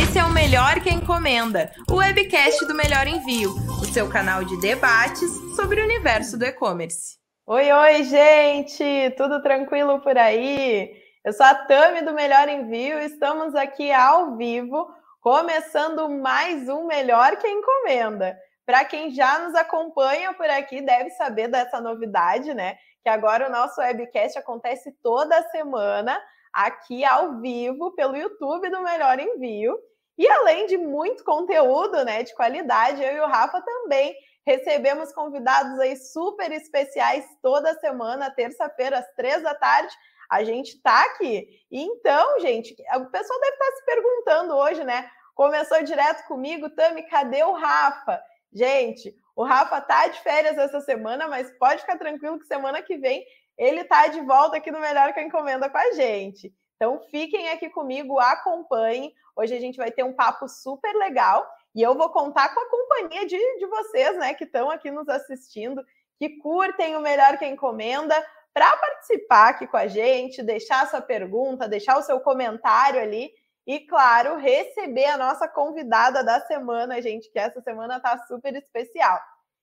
Esse é o Melhor que Encomenda, o webcast do Melhor Envio, o seu canal de debates sobre o universo do e-commerce. Oi, oi, gente! Tudo tranquilo por aí? Eu sou a Tami do Melhor Envio e estamos aqui ao vivo, começando mais um Melhor que Encomenda. Para quem já nos acompanha por aqui, deve saber dessa novidade, né? Que agora o nosso webcast acontece toda semana aqui ao vivo pelo YouTube do Melhor Envio. E além de muito conteúdo, né, de qualidade, eu e o Rafa também recebemos convidados aí super especiais toda semana, terça-feira, às três da tarde. A gente tá aqui. Então, gente, o pessoal deve estar se perguntando hoje, né? Começou direto comigo, Tami, cadê o Rafa? Gente, o Rafa tá de férias essa semana, mas pode ficar tranquilo que semana que vem ele está de volta aqui no Melhor que a Encomenda com a gente. Então fiquem aqui comigo, acompanhem. Hoje a gente vai ter um papo super legal e eu vou contar com a companhia de, de vocês, né, que estão aqui nos assistindo, que curtem o Melhor que a Encomenda, para participar aqui com a gente, deixar sua pergunta, deixar o seu comentário ali e, claro, receber a nossa convidada da semana, gente, que essa semana está super especial.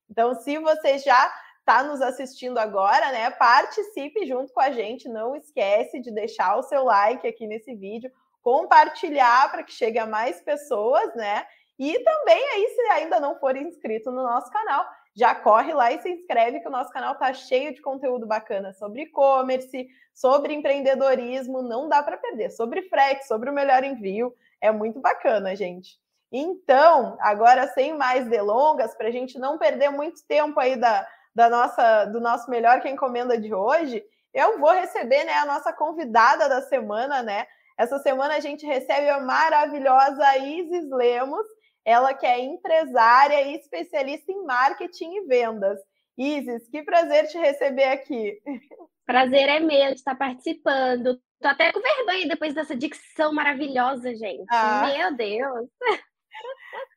Então, se você já está nos assistindo agora, né? Participe junto com a gente. Não esquece de deixar o seu like aqui nesse vídeo, compartilhar para que chegue a mais pessoas, né? E também aí, se ainda não for inscrito no nosso canal, já corre lá e se inscreve, que o nosso canal tá cheio de conteúdo bacana sobre e-commerce, sobre empreendedorismo, não dá para perder, sobre frete, sobre o melhor envio, é muito bacana, gente. Então, agora sem mais delongas, para a gente não perder muito tempo aí da, da nossa, do nosso melhor que encomenda de hoje, eu vou receber né, a nossa convidada da semana, né? Essa semana a gente recebe a maravilhosa Isis Lemos, ela que é empresária e especialista em marketing e vendas. Isis, que prazer te receber aqui. Prazer é meu de estar participando. Tô até com vergonha depois dessa dicção maravilhosa, gente. Ah. Meu Deus.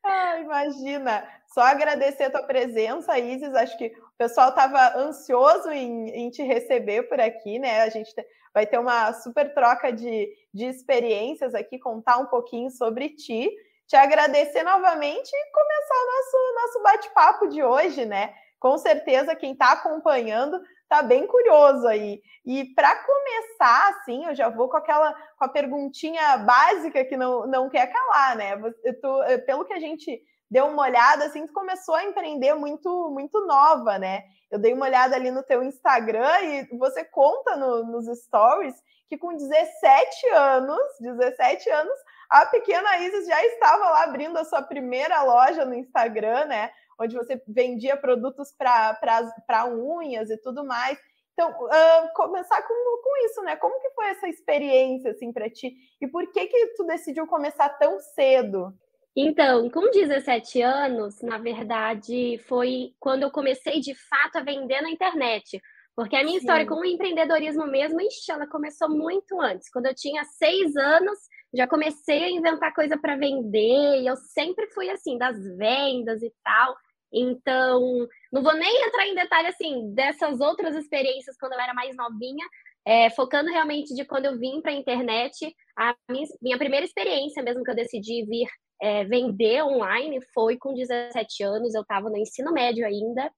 Ah, imagina. Só agradecer a tua presença, Isis. Acho que pessoal estava ansioso em, em, te receber por aqui, né? A gente vai ter uma super troca de, de experiências aqui, contar um pouquinho sobre ti. Te agradecer novamente e começar o nosso, nosso bate-papo de hoje, né? Com certeza, quem está acompanhando tá bem curioso aí. E para começar, assim, eu já vou com aquela com a perguntinha básica que não, não quer calar, né? Tu, eh, pelo que a gente deu uma olhada, assim, tu começou a empreender muito muito nova, né? Eu dei uma olhada ali no teu Instagram e você conta no, nos stories que com 17 anos, 17 anos, a pequena Isis já estava lá abrindo a sua primeira loja no Instagram, né? onde você vendia produtos para unhas e tudo mais. Então, uh, começar com, com isso, né? Como que foi essa experiência, assim, para ti? E por que que tu decidiu começar tão cedo? Então, com 17 anos, na verdade, foi quando eu comecei de fato a vender na internet. Porque a minha Sim. história com o empreendedorismo mesmo, ixi, ela começou muito antes. Quando eu tinha seis anos, já comecei a inventar coisa para vender. E eu sempre fui assim, das vendas e tal. Então, não vou nem entrar em detalhe assim dessas outras experiências quando eu era mais novinha, é, focando realmente de quando eu vim para a internet. A minha, minha, primeira experiência, mesmo que eu decidi vir é, vender online, foi com 17 anos. Eu estava no ensino médio ainda,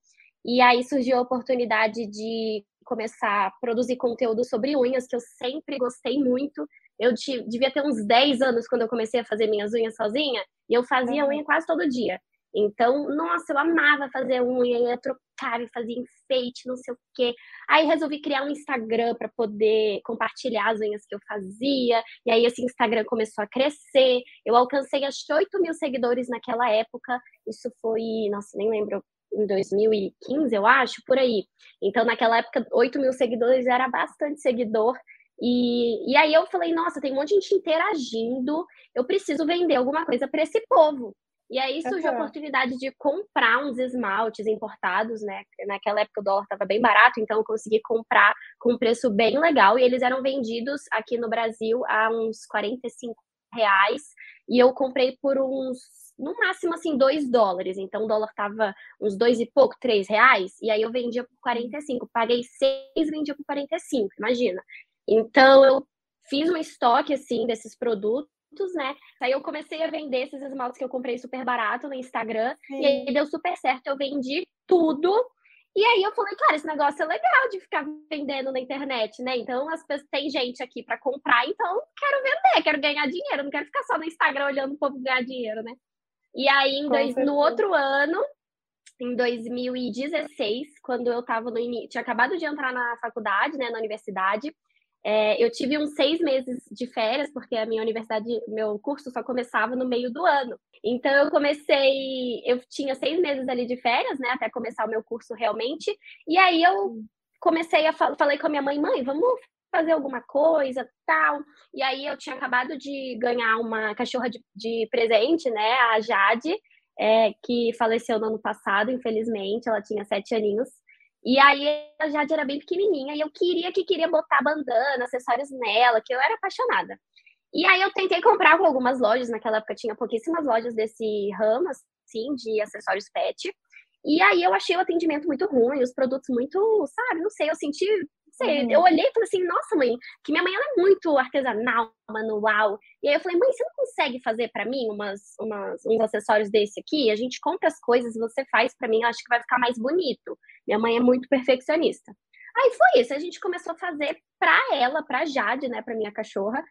e aí surgiu a oportunidade de começar a produzir conteúdo sobre unhas, que eu sempre gostei muito. Eu devia ter uns 10 anos quando eu comecei a fazer minhas unhas sozinha, e eu fazia unha quase todo dia. Então, nossa, eu amava fazer unha, ia fazia enfeite, não sei o quê. Aí resolvi criar um Instagram para poder compartilhar as unhas que eu fazia. E aí esse Instagram começou a crescer. Eu alcancei acho que 8 mil seguidores naquela época. Isso foi, nossa, nem lembro, em 2015, eu acho, por aí. Então, naquela época, 8 mil seguidores era bastante seguidor. E, e aí eu falei, nossa, tem um monte de gente interagindo, eu preciso vender alguma coisa para esse povo. E aí surgiu a oportunidade de comprar uns esmaltes importados, né? Naquela época o dólar estava bem barato, então eu consegui comprar com um preço bem legal. E eles eram vendidos aqui no Brasil a uns 45 reais. E eu comprei por uns, no máximo, assim, 2 dólares. Então o dólar estava uns dois e pouco, 3 reais. E aí eu vendia por 45. Paguei 6, vendia por 45, imagina. Então eu fiz um estoque, assim, desses produtos né? Aí eu comecei a vender esses esmaltes que eu comprei super barato no Instagram. Sim. E aí deu super certo. Eu vendi tudo. E aí eu falei, cara, esse negócio é legal de ficar vendendo na internet, né? Então as pessoas tem gente aqui para comprar, então quero vender, quero ganhar dinheiro, não quero ficar só no Instagram olhando o povo ganhar dinheiro, né? E aí dois, no outro ano, em 2016, quando eu tava no tinha acabado de entrar na faculdade, né, na universidade, é, eu tive uns seis meses de férias, porque a minha universidade, meu curso só começava no meio do ano. Então eu comecei, eu tinha seis meses ali de férias, né, até começar o meu curso realmente. E aí eu comecei a falei com a minha mãe, mãe, vamos fazer alguma coisa, tal. E aí eu tinha acabado de ganhar uma cachorra de, de presente, né, a Jade, é, que faleceu no ano passado, infelizmente, ela tinha sete aninhos. E aí a Jade era bem pequenininha e eu queria que queria botar bandana, acessórios nela, que eu era apaixonada. E aí eu tentei comprar com algumas lojas, naquela época tinha pouquíssimas lojas desse ramo, assim, de acessórios pet. E aí eu achei o atendimento muito ruim, os produtos muito, sabe, não sei, eu senti sei, uhum. eu olhei e falei assim, nossa, mãe, que minha mãe ela é muito artesanal, manual. E aí eu falei, mãe, você não consegue fazer para mim umas, umas, uns acessórios desse aqui? A gente compra as coisas, você faz para mim, eu acho que vai ficar mais bonito. Minha mãe é muito perfeccionista. Aí foi isso, a gente começou a fazer para ela, para Jade, né, para minha cachorra.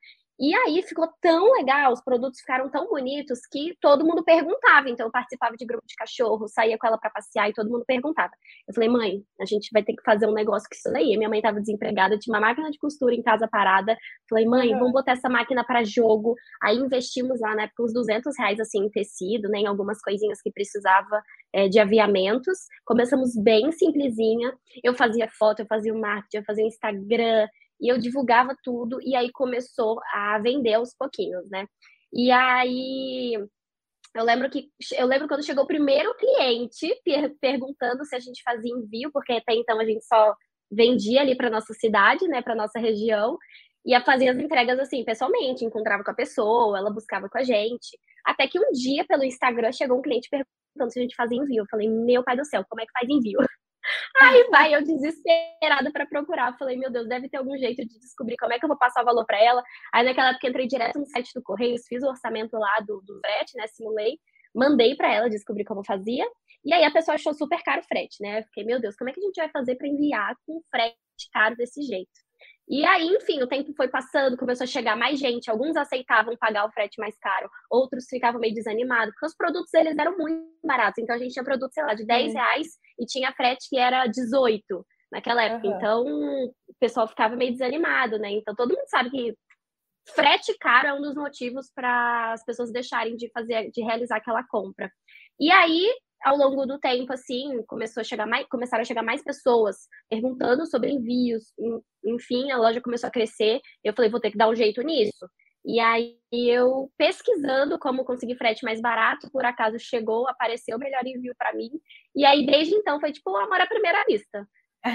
E aí ficou tão legal, os produtos ficaram tão bonitos que todo mundo perguntava. Então eu participava de grupo de cachorro, saía com ela para passear e todo mundo perguntava. Eu falei, mãe, a gente vai ter que fazer um negócio com isso daí. minha mãe estava desempregada, tinha uma máquina de costura em casa parada. Falei, mãe, vamos botar essa máquina para jogo. Aí investimos lá na época uns 200 reais assim em tecido, né, em algumas coisinhas que precisava é, de aviamentos. Começamos bem simplesinha. Eu fazia foto, eu fazia o marketing, eu fazia Instagram, e eu divulgava tudo, e aí começou a vender aos pouquinhos, né? E aí eu lembro que eu lembro quando chegou o primeiro cliente per perguntando se a gente fazia envio, porque até então a gente só vendia ali para nossa cidade, né, para nossa região, e fazia as entregas assim, pessoalmente, encontrava com a pessoa, ela buscava com a gente. Até que um dia pelo Instagram chegou um cliente perguntando se a gente fazia envio. Eu falei: "Meu pai do céu, como é que faz envio?" Aí vai eu desesperada para procurar. Falei, meu Deus, deve ter algum jeito de descobrir como é que eu vou passar o valor para ela. Aí naquela época entrei direto no site do Correios, fiz o orçamento lá do, do frete, né? Simulei, mandei para ela descobrir como fazia. E aí a pessoa achou super caro o frete, né? fiquei, meu Deus, como é que a gente vai fazer para enviar com frete caro desse jeito? E aí, enfim, o tempo foi passando, começou a chegar mais gente. Alguns aceitavam pagar o frete mais caro, outros ficavam meio desanimados, porque os produtos eles eram muito baratos. Então a gente tinha produto, sei lá, de 10 reais e tinha frete que era 18 naquela época. Uhum. Então o pessoal ficava meio desanimado, né? Então todo mundo sabe que frete caro é um dos motivos para as pessoas deixarem de fazer, de realizar aquela compra. E aí ao longo do tempo, assim, começou a chegar mais, começaram a chegar mais pessoas perguntando sobre envios. Enfim, a loja começou a crescer. Eu falei, vou ter que dar um jeito nisso. E aí eu pesquisando como conseguir frete mais barato, por acaso chegou, apareceu o melhor envio para mim. E aí desde então foi tipo amor à primeira vista.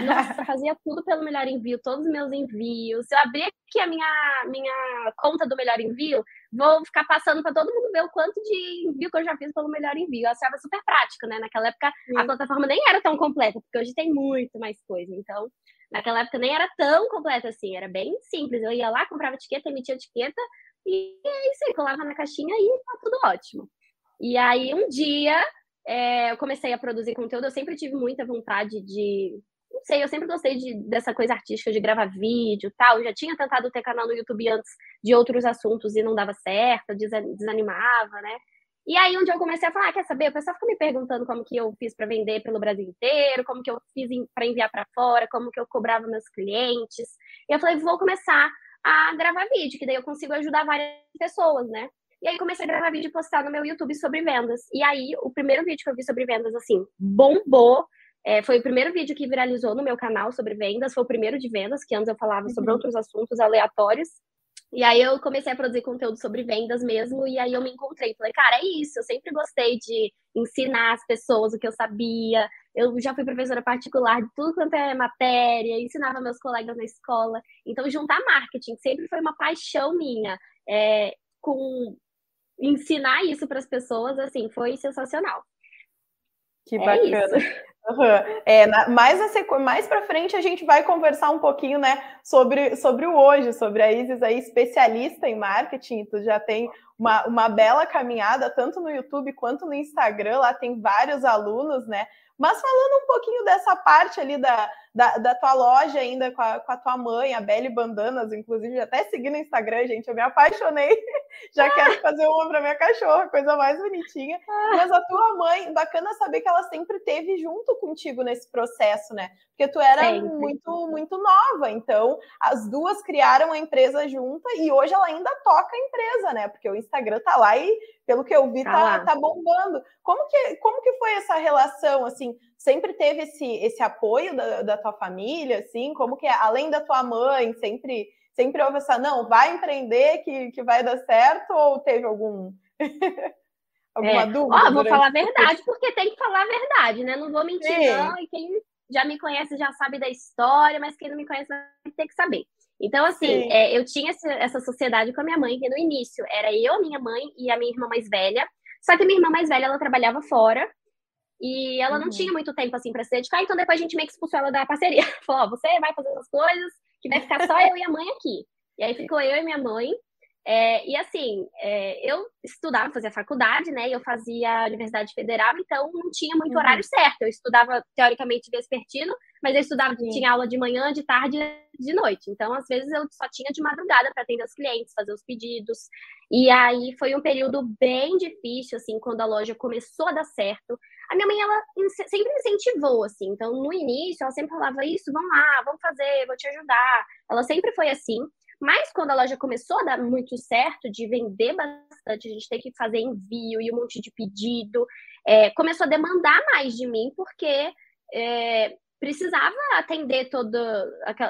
Nossa, fazia tudo pelo melhor envio, todos os meus envios. Eu abri aqui a minha, minha conta do melhor envio, vou ficar passando para todo mundo ver o quanto de envio que eu já fiz pelo melhor envio. Eu achava super prático, né? Naquela época Sim. a plataforma nem era tão completa, porque hoje tem muito mais coisa. Então, naquela época nem era tão completa assim, era bem simples. Eu ia lá, comprava etiqueta, emitia etiqueta e é isso aí, colava na caixinha e tá tudo ótimo. E aí um dia é, eu comecei a produzir conteúdo, eu sempre tive muita vontade de não sei, eu sempre gostei de, dessa coisa artística de gravar vídeo tal. Eu já tinha tentado ter canal no YouTube antes de outros assuntos e não dava certo, desanimava, né? E aí dia eu comecei a falar, ah, quer saber? O pessoal fica me perguntando como que eu fiz para vender pelo Brasil inteiro, como que eu fiz para enviar para fora, como que eu cobrava meus clientes. E eu falei, vou começar a gravar vídeo, que daí eu consigo ajudar várias pessoas, né? E aí comecei a gravar vídeo e postar no meu YouTube sobre vendas. E aí o primeiro vídeo que eu vi sobre vendas assim bombou. É, foi o primeiro vídeo que viralizou no meu canal sobre vendas, foi o primeiro de vendas, que antes eu falava sobre uhum. outros assuntos aleatórios. E aí eu comecei a produzir conteúdo sobre vendas mesmo, e aí eu me encontrei. Falei, cara, é isso, eu sempre gostei de ensinar as pessoas o que eu sabia. Eu já fui professora particular de tudo quanto é matéria, ensinava meus colegas na escola. Então, juntar marketing sempre foi uma paixão minha. É, com ensinar isso para as pessoas, assim, foi sensacional. Que é bacana. Uhum. É, na, mais, a mais para frente a gente vai conversar um pouquinho, né, sobre, sobre o hoje, sobre a Isis aí, especialista em marketing, tu já tem uma, uma bela caminhada, tanto no YouTube quanto no Instagram, lá tem vários alunos, né, mas falando um pouquinho dessa parte ali da, da, da tua loja ainda com a, com a, tua mãe, a Belle Bandanas, inclusive, até segui no Instagram, gente, eu me apaixonei. Já quero fazer uma para minha cachorra, coisa mais bonitinha. Mas a tua mãe, bacana saber que ela sempre teve junto contigo nesse processo, né? Porque tu era sempre. muito, muito nova, então as duas criaram a empresa junta e hoje ela ainda toca a empresa, né? Porque o Instagram tá lá e pelo que eu vi, tá, tá, tá, bombando. Como que, como que foi essa relação, assim? Sempre teve esse, esse apoio da, da tua família, assim? Como que, é? além da tua mãe, sempre, sempre houve essa, não, vai empreender que, que vai dar certo? Ou teve algum... alguma é. dúvida? Ó, vou falar a verdade, porque tem que falar a verdade, né? Não vou mentir, Sim. não. E quem já me conhece já sabe da história, mas quem não me conhece vai ter que saber. Então, assim, é, eu tinha essa sociedade com a minha mãe, que no início era eu, minha mãe e a minha irmã mais velha. Só que minha irmã mais velha, ela trabalhava fora e ela uhum. não tinha muito tempo, assim, para se dedicar. Então, depois a gente meio que expulsou ela da parceria. Falou, ó, você vai fazer essas coisas, que vai ficar só eu e a mãe aqui. E aí ficou eu e minha mãe. É, e assim, é, eu estudava, fazia faculdade, né? E eu fazia Universidade Federal, então não tinha muito uhum. horário certo. Eu estudava teoricamente vespertino, mas eu estudava, Sim. tinha aula de manhã, de tarde, de noite. Então, às vezes eu só tinha de madrugada para atender os clientes, fazer os pedidos. E aí foi um período bem difícil, assim, quando a loja começou a dar certo. A minha mãe, ela sempre incentivou, assim. Então, no início, ela sempre falava isso, vamos lá, vamos fazer, vou te ajudar. Ela sempre foi assim. Mas quando a loja começou a dar muito certo, de vender bastante, a gente ter que fazer envio e um monte de pedido, é, começou a demandar mais de mim, porque é, precisava atender toda,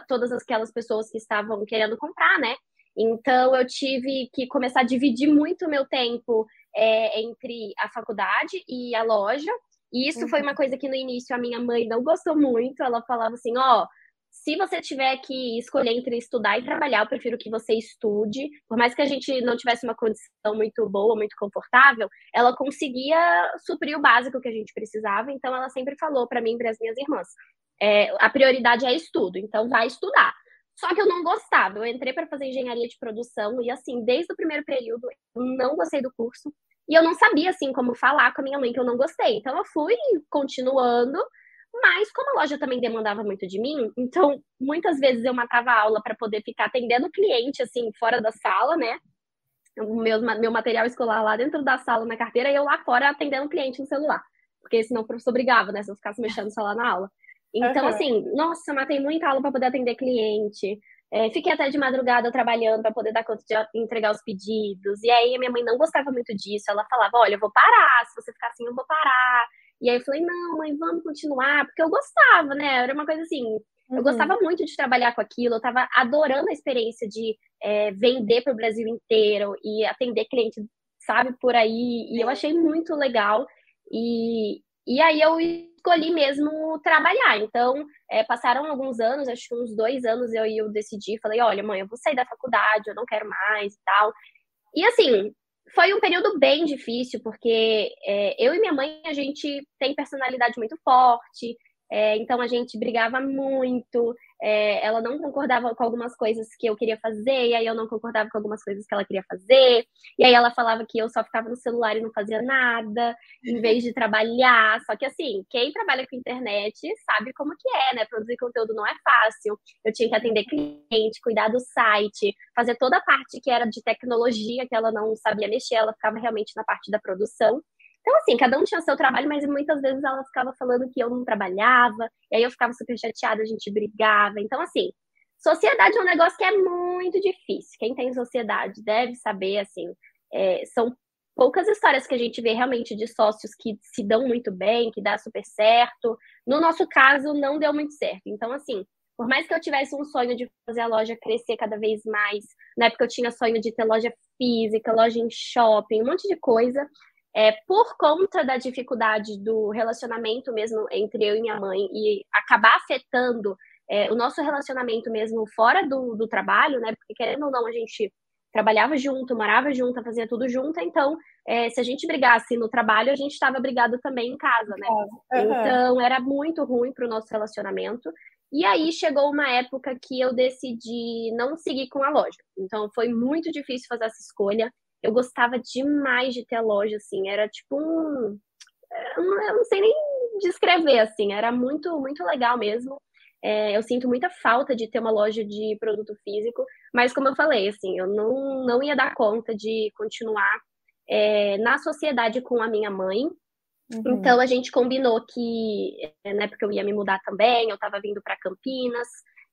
todas aquelas pessoas que estavam querendo comprar, né? Então eu tive que começar a dividir muito o meu tempo é, entre a faculdade e a loja. E isso uhum. foi uma coisa que no início a minha mãe não gostou muito. Ela falava assim: ó, oh, se você tiver que escolher entre estudar e trabalhar, eu prefiro que você estude. Por mais que a gente não tivesse uma condição muito boa, muito confortável, ela conseguia suprir o básico que a gente precisava. Então, ela sempre falou para mim e para as minhas irmãs: é, a prioridade é estudo, então vai estudar. Só que eu não gostava. Eu entrei para fazer engenharia de produção e, assim, desde o primeiro período, eu não gostei do curso. E eu não sabia, assim, como falar com a minha mãe que eu não gostei. Então, eu fui continuando mas como a loja também demandava muito de mim, então muitas vezes eu matava a aula para poder ficar atendendo o cliente assim fora da sala, né? O meu, meu material escolar lá dentro da sala na carteira e eu lá fora atendendo o cliente no celular. Porque senão o professor brigava, né? Se eu ficasse mexendo no celular na aula. Então, uhum. assim, nossa, matei muita aula para poder atender cliente. É, fiquei até de madrugada trabalhando para poder dar conta de entregar os pedidos. E aí, minha mãe não gostava muito disso. Ela falava: Olha, eu vou parar. Se você ficar assim, eu vou parar. E aí eu falei, não, mãe, vamos continuar, porque eu gostava, né? Era uma coisa assim, uhum. eu gostava muito de trabalhar com aquilo, eu estava adorando a experiência de é, vender para o Brasil inteiro e atender cliente, sabe, por aí. E eu achei muito legal. E, e aí eu escolhi mesmo trabalhar. Então, é, passaram alguns anos, acho que uns dois anos, eu, eu decidi, falei, olha, mãe, eu vou sair da faculdade, eu não quero mais e tal. E assim, foi um período bem difícil, porque é, eu e minha mãe, a gente tem personalidade muito forte, é, então a gente brigava muito, é, ela não concordava com algumas coisas que eu queria fazer, e aí eu não concordava com algumas coisas que ela queria fazer, e aí ela falava que eu só ficava no celular e não fazia nada, em vez de trabalhar. Só que assim, quem trabalha com internet sabe como que é, né? Produzir conteúdo não é fácil. Eu tinha que atender cliente, cuidar do site, fazer toda a parte que era de tecnologia que ela não sabia mexer, ela ficava realmente na parte da produção. Então, assim, cada um tinha seu trabalho, mas muitas vezes ela ficava falando que eu não trabalhava, e aí eu ficava super chateada, a gente brigava. Então, assim, sociedade é um negócio que é muito difícil. Quem tem sociedade deve saber, assim, é, são poucas histórias que a gente vê realmente de sócios que se dão muito bem, que dá super certo. No nosso caso, não deu muito certo. Então, assim, por mais que eu tivesse um sonho de fazer a loja crescer cada vez mais, na época eu tinha sonho de ter loja física, loja em shopping, um monte de coisa, é, por conta da dificuldade do relacionamento mesmo entre eu e minha mãe e acabar afetando é, o nosso relacionamento mesmo fora do, do trabalho, né? Porque querendo ou não, a gente trabalhava junto, morava junto, fazia tudo junto, então é, se a gente brigasse no trabalho, a gente estava brigado também em casa, né? Uhum. Então era muito ruim para o nosso relacionamento. E aí chegou uma época que eu decidi não seguir com a loja. Então foi muito difícil fazer essa escolha. Eu gostava demais de ter a loja, assim, era tipo um. Eu não sei nem descrever, assim, era muito, muito legal mesmo. É, eu sinto muita falta de ter uma loja de produto físico, mas como eu falei, assim, eu não, não ia dar conta de continuar é, na sociedade com a minha mãe. Uhum. Então a gente combinou que, né, porque eu ia me mudar também, eu estava vindo para Campinas.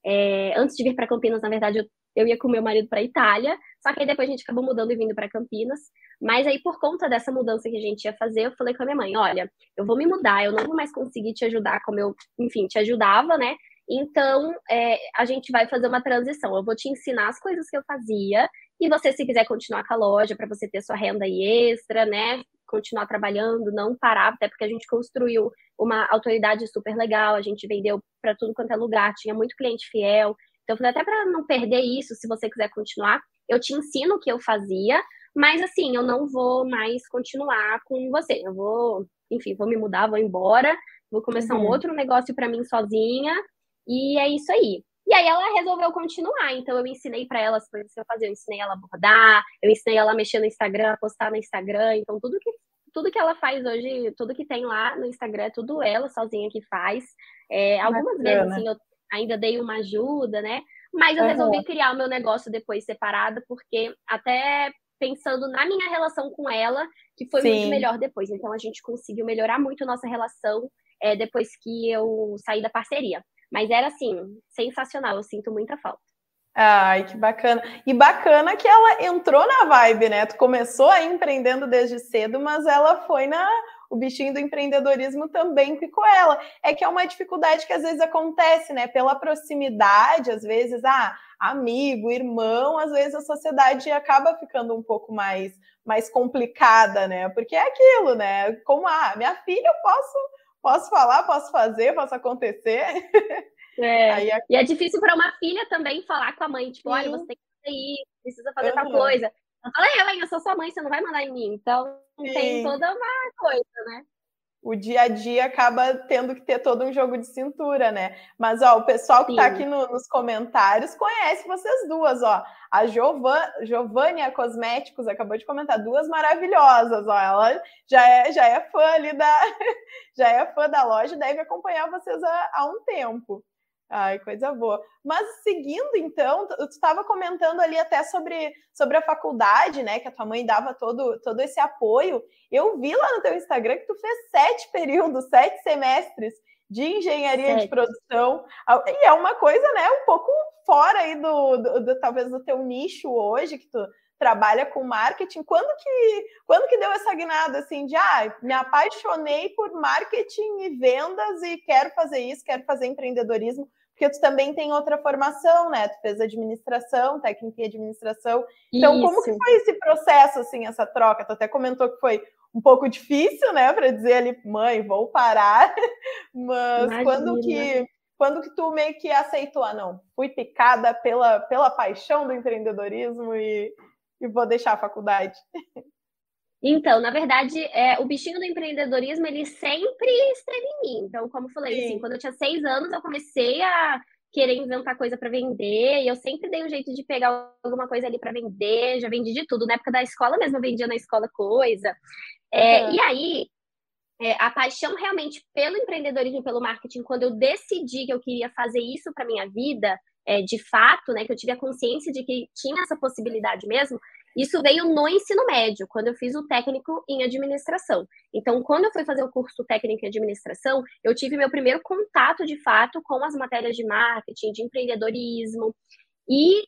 É, antes de vir para Campinas, na verdade, eu, eu ia com meu marido para Itália, só que aí depois a gente acabou mudando e vindo para Campinas. Mas aí, por conta dessa mudança que a gente ia fazer, eu falei com a minha mãe: olha, eu vou me mudar, eu não vou mais conseguir te ajudar como eu, enfim, te ajudava, né? Então, é, a gente vai fazer uma transição. Eu vou te ensinar as coisas que eu fazia, e você, se quiser continuar com a loja para você ter sua renda extra, né? Continuar trabalhando, não parar, até porque a gente construiu uma autoridade super legal, a gente vendeu para tudo quanto é lugar, tinha muito cliente fiel. Então, eu falei, até para não perder isso, se você quiser continuar, eu te ensino o que eu fazia, mas assim, eu não vou mais continuar com você. Eu vou, enfim, vou me mudar, vou embora, vou começar uhum. um outro negócio para mim sozinha e é isso aí. E aí ela resolveu continuar, então eu ensinei para ela as coisas que eu fazia, eu ensinei ela a bordar, eu ensinei ela a mexer no Instagram, a postar no Instagram, então tudo que tudo que ela faz hoje, tudo que tem lá no Instagram, é tudo ela sozinha que faz. É, algumas Bacana. vezes, assim, eu ainda dei uma ajuda, né? Mas eu uhum. resolvi criar o meu negócio depois separado, porque até pensando na minha relação com ela, que foi Sim. muito melhor depois. Então a gente conseguiu melhorar muito nossa relação é, depois que eu saí da parceria. Mas era assim, sensacional, eu sinto muita falta. Ai, que bacana. E bacana que ela entrou na vibe, né? Tu começou aí empreendendo desde cedo, mas ela foi na. O bichinho do empreendedorismo também picou ela. É que é uma dificuldade que às vezes acontece, né? Pela proximidade, às vezes, ah, amigo, irmão, às vezes a sociedade acaba ficando um pouco mais, mais complicada, né? Porque é aquilo, né? Como, ah, minha filha, eu posso posso falar, posso fazer, posso acontecer. É. Aí, E é difícil para uma filha também falar com a mãe, tipo, Sim. olha, você tem que fazer isso, precisa fazer uhum. tal coisa. Eu falei, eu, eu sou sua mãe, você não vai mandar em mim. Então Sim. tem toda uma coisa, né? o dia a dia acaba tendo que ter todo um jogo de cintura, né? Mas ó, o pessoal que está aqui no, nos comentários conhece vocês duas, ó. A Jovan, Giovânia Cosméticos acabou de comentar duas maravilhosas, ó. Ela já é, já é fã ali da já é fã da loja, deve acompanhar vocês há, há um tempo. Ai, coisa boa. Mas seguindo, então, tu estava comentando ali até sobre, sobre a faculdade, né? Que a tua mãe dava todo, todo esse apoio. Eu vi lá no teu Instagram que tu fez sete períodos, sete semestres de engenharia sete. de produção. E é uma coisa, né, um pouco fora aí do, do, do, talvez do teu nicho hoje, que tu trabalha com marketing. Quando que, quando que deu essa guinada assim de ah, me apaixonei por marketing e vendas e quero fazer isso, quero fazer empreendedorismo? Porque tu também tem outra formação, né? Tu fez administração, técnica em administração. Então, Isso. como que foi esse processo, assim, essa troca? Tu até comentou que foi um pouco difícil, né, para dizer ali, mãe, vou parar. Mas Imagina. quando que quando que tu meio que aceitou, ah, não, fui picada pela, pela paixão do empreendedorismo e, e vou deixar a faculdade? Então, na verdade, é, o bichinho do empreendedorismo, ele sempre esteve em mim. Então, como eu falei, assim, quando eu tinha seis anos, eu comecei a querer inventar coisa para vender, e eu sempre dei um jeito de pegar alguma coisa ali para vender, já vendi de tudo. Na época da escola mesmo, eu vendia na escola coisa. É, uhum. E aí, é, a paixão realmente pelo empreendedorismo, pelo marketing, quando eu decidi que eu queria fazer isso para minha vida, é, de fato, né, que eu tive a consciência de que tinha essa possibilidade mesmo, isso veio no ensino médio, quando eu fiz o técnico em administração. Então, quando eu fui fazer o curso técnico em administração, eu tive meu primeiro contato de fato com as matérias de marketing, de empreendedorismo. E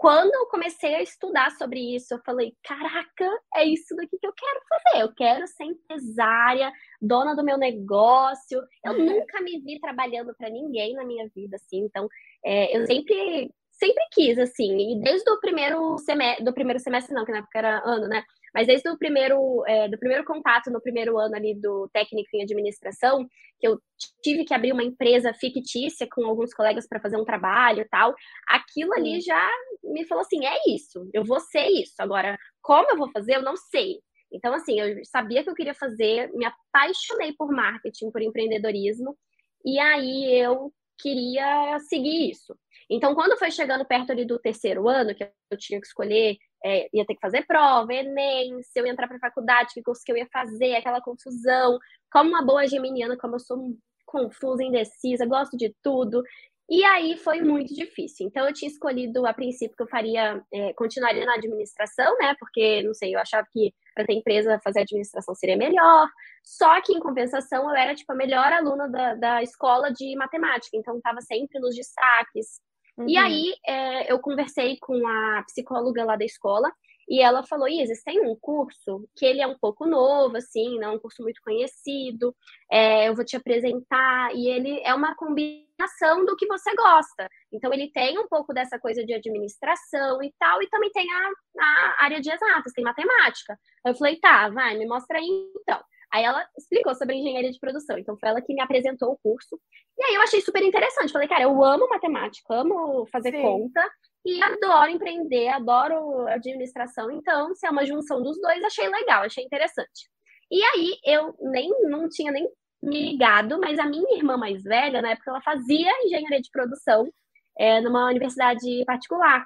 quando eu comecei a estudar sobre isso, eu falei: caraca, é isso daqui que eu quero fazer. Eu quero ser empresária, dona do meu negócio. Eu uhum. nunca me vi trabalhando para ninguém na minha vida, assim. Então, é, eu sempre sempre quis, assim, e desde o primeiro semestre, do primeiro semestre não, que na época era ano, né? Mas desde o primeiro, é, do primeiro contato no primeiro ano ali do técnico em administração, que eu tive que abrir uma empresa fictícia com alguns colegas para fazer um trabalho e tal, aquilo ali já me falou assim, é isso, eu vou ser isso. Agora, como eu vou fazer, eu não sei. Então, assim, eu sabia que eu queria fazer, me apaixonei por marketing, por empreendedorismo, e aí eu queria seguir isso. Então, quando foi chegando perto ali do terceiro ano, que eu tinha que escolher, é, ia ter que fazer prova, Enem, se eu entrar para faculdade, que curso que eu ia fazer, aquela confusão. Como uma boa geminiana, como eu sou confusa, indecisa, gosto de tudo. E aí foi muito difícil. Então eu tinha escolhido a princípio que eu faria, é, continuaria na administração, né? Porque, não sei, eu achava que para ter empresa fazer administração seria melhor. Só que, em compensação, eu era tipo a melhor aluna da, da escola de matemática, então estava sempre nos destaques. Uhum. E aí é, eu conversei com a psicóloga lá da escola e ela falou, Isis, tem um curso que ele é um pouco novo, assim, não é um curso muito conhecido, é, eu vou te apresentar, e ele é uma combinação do que você gosta. Então, ele tem um pouco dessa coisa de administração e tal, e também tem a, a área de exatas, tem matemática. Eu falei, tá, vai, me mostra aí então. Aí ela explicou sobre engenharia de produção. Então foi ela que me apresentou o curso. E aí eu achei super interessante. Falei, cara, eu amo matemática, amo fazer Sim. conta e adoro empreender, adoro administração. Então, se é uma junção dos dois, achei legal, achei interessante. E aí eu nem não tinha nem me ligado, mas a minha irmã mais velha, na época, ela fazia engenharia de produção é, numa universidade particular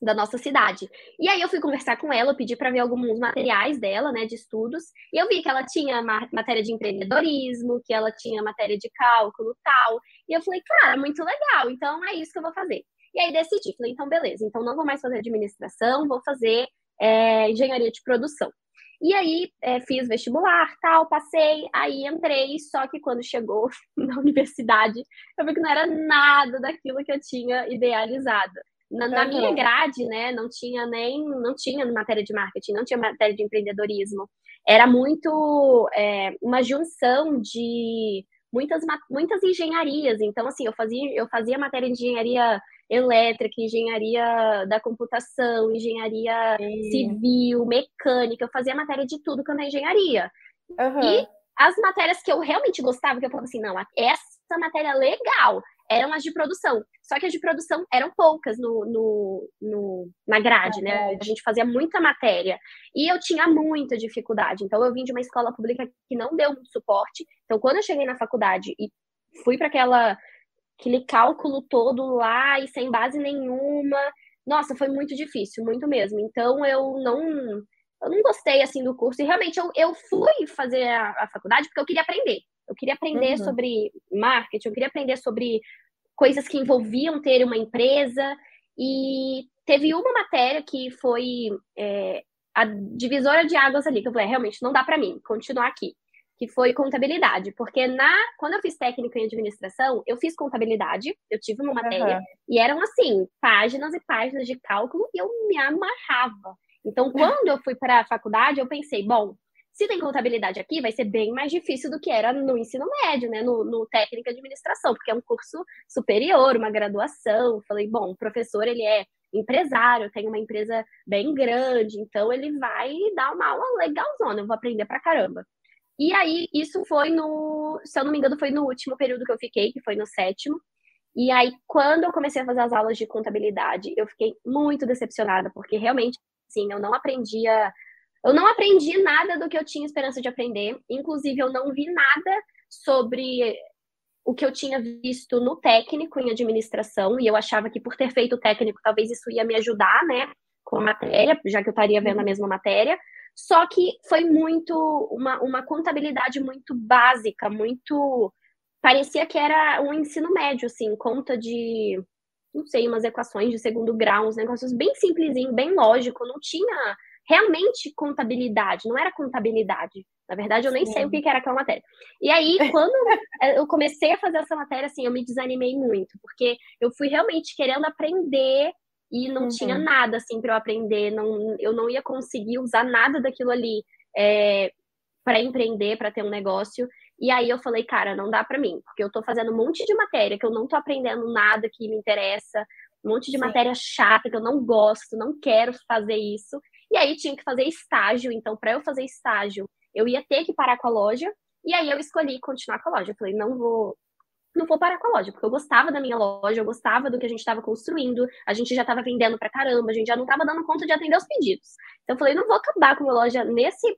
da nossa cidade. E aí eu fui conversar com ela, pedi para ver alguns materiais dela, né, de estudos, e eu vi que ela tinha matéria de empreendedorismo, que ela tinha matéria de cálculo, tal. E eu falei, cara, muito legal, então é isso que eu vou fazer. E aí decidi, falei, então beleza, então não vou mais fazer administração, vou fazer é, engenharia de produção. E aí é, fiz vestibular, tal, passei, aí entrei, só que quando chegou na universidade, eu vi que não era nada daquilo que eu tinha idealizado. Na, na minha grade, né, não tinha nem, não tinha matéria de marketing, não tinha matéria de empreendedorismo. Era muito é, uma junção de muitas, muitas engenharias. Então, assim, eu fazia, eu fazia matéria de engenharia elétrica, engenharia da computação, engenharia civil, mecânica, eu fazia matéria de tudo quanto é engenharia. Uhum. E as matérias que eu realmente gostava, que eu falava assim, não, essa matéria é legal, eram as de produção. Só que as de produção eram poucas no, no, no, na grade, né? A gente fazia muita matéria. E eu tinha muita dificuldade. Então, eu vim de uma escola pública que não deu muito suporte. Então, quando eu cheguei na faculdade e fui para aquela aquele cálculo todo lá e sem base nenhuma, nossa, foi muito difícil, muito mesmo. Então, eu não eu não gostei assim do curso e realmente eu, eu fui fazer a, a faculdade porque eu queria aprender. Eu queria aprender uhum. sobre marketing, eu queria aprender sobre coisas que envolviam ter uma empresa. E teve uma matéria que foi é, a divisora de águas ali, que eu falei, é, realmente não dá para mim continuar aqui, que foi contabilidade, porque na quando eu fiz técnica em administração, eu fiz contabilidade, eu tive uma matéria uhum. e eram assim, páginas e páginas de cálculo e eu me amarrava. Então, quando eu fui para a faculdade, eu pensei, bom, se tem contabilidade aqui, vai ser bem mais difícil do que era no ensino médio, né? No, no técnica de administração, porque é um curso superior, uma graduação. Falei, bom, o professor ele é empresário, tem uma empresa bem grande, então ele vai dar uma aula legalzona, eu vou aprender pra caramba. E aí, isso foi no, se eu não me engano, foi no último período que eu fiquei, que foi no sétimo. E aí, quando eu comecei a fazer as aulas de contabilidade, eu fiquei muito decepcionada, porque realmente, assim, eu não aprendia eu não aprendi nada do que eu tinha esperança de aprender. Inclusive, eu não vi nada sobre o que eu tinha visto no técnico em administração. E eu achava que por ter feito o técnico, talvez isso ia me ajudar, né? Com a matéria, já que eu estaria vendo a mesma matéria. Só que foi muito uma, uma contabilidade muito básica, muito. Parecia que era um ensino médio, assim, conta de, não sei, umas equações de segundo grau, uns negócios bem simplesinho, bem lógico, não tinha realmente contabilidade, não era contabilidade. Na verdade, eu nem Sim. sei o que era aquela matéria. E aí, quando eu comecei a fazer essa matéria, assim, eu me desanimei muito, porque eu fui realmente querendo aprender e não uhum. tinha nada, assim, para eu aprender, não, eu não ia conseguir usar nada daquilo ali é, para empreender, para ter um negócio. E aí eu falei, cara, não dá para mim, porque eu tô fazendo um monte de matéria que eu não tô aprendendo nada que me interessa, um monte de Sim. matéria chata que eu não gosto, não quero fazer isso. E aí tinha que fazer estágio, então para eu fazer estágio, eu ia ter que parar com a loja. E aí eu escolhi continuar com a loja. Eu falei, não vou não vou parar com a loja, porque eu gostava da minha loja, eu gostava do que a gente estava construindo, a gente já estava vendendo pra caramba, a gente já não estava dando conta de atender os pedidos. Então eu falei, não vou acabar com a loja nesse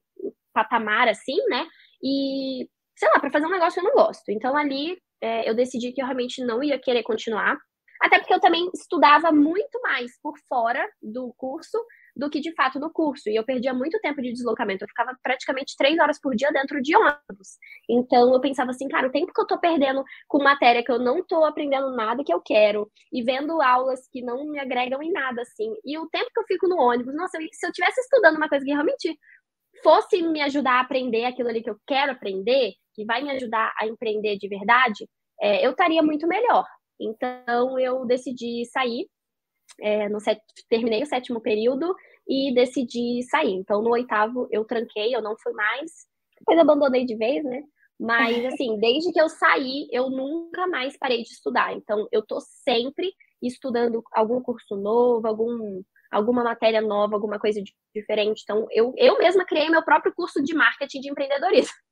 patamar assim, né? E, sei lá, para fazer um negócio que eu não gosto. Então ali é, eu decidi que eu realmente não ia querer continuar. Até porque eu também estudava muito mais por fora do curso do que de fato no curso. E eu perdia muito tempo de deslocamento. Eu ficava praticamente três horas por dia dentro de ônibus. Então eu pensava assim, cara, o tempo que eu tô perdendo com matéria que eu não tô aprendendo nada que eu quero, e vendo aulas que não me agregam em nada, assim. E o tempo que eu fico no ônibus, nossa, se eu tivesse estudando uma coisa que realmente fosse me ajudar a aprender aquilo ali que eu quero aprender, que vai me ajudar a empreender de verdade, é, eu estaria muito melhor. Então, eu decidi sair. É, no set... Terminei o sétimo período e decidi sair. Então, no oitavo, eu tranquei, eu não fui mais. Depois abandonei de vez, né? Mas, assim, desde que eu saí, eu nunca mais parei de estudar. Então, eu tô sempre estudando algum curso novo, algum, alguma matéria nova, alguma coisa diferente. Então, eu, eu mesma criei meu próprio curso de marketing de empreendedorismo.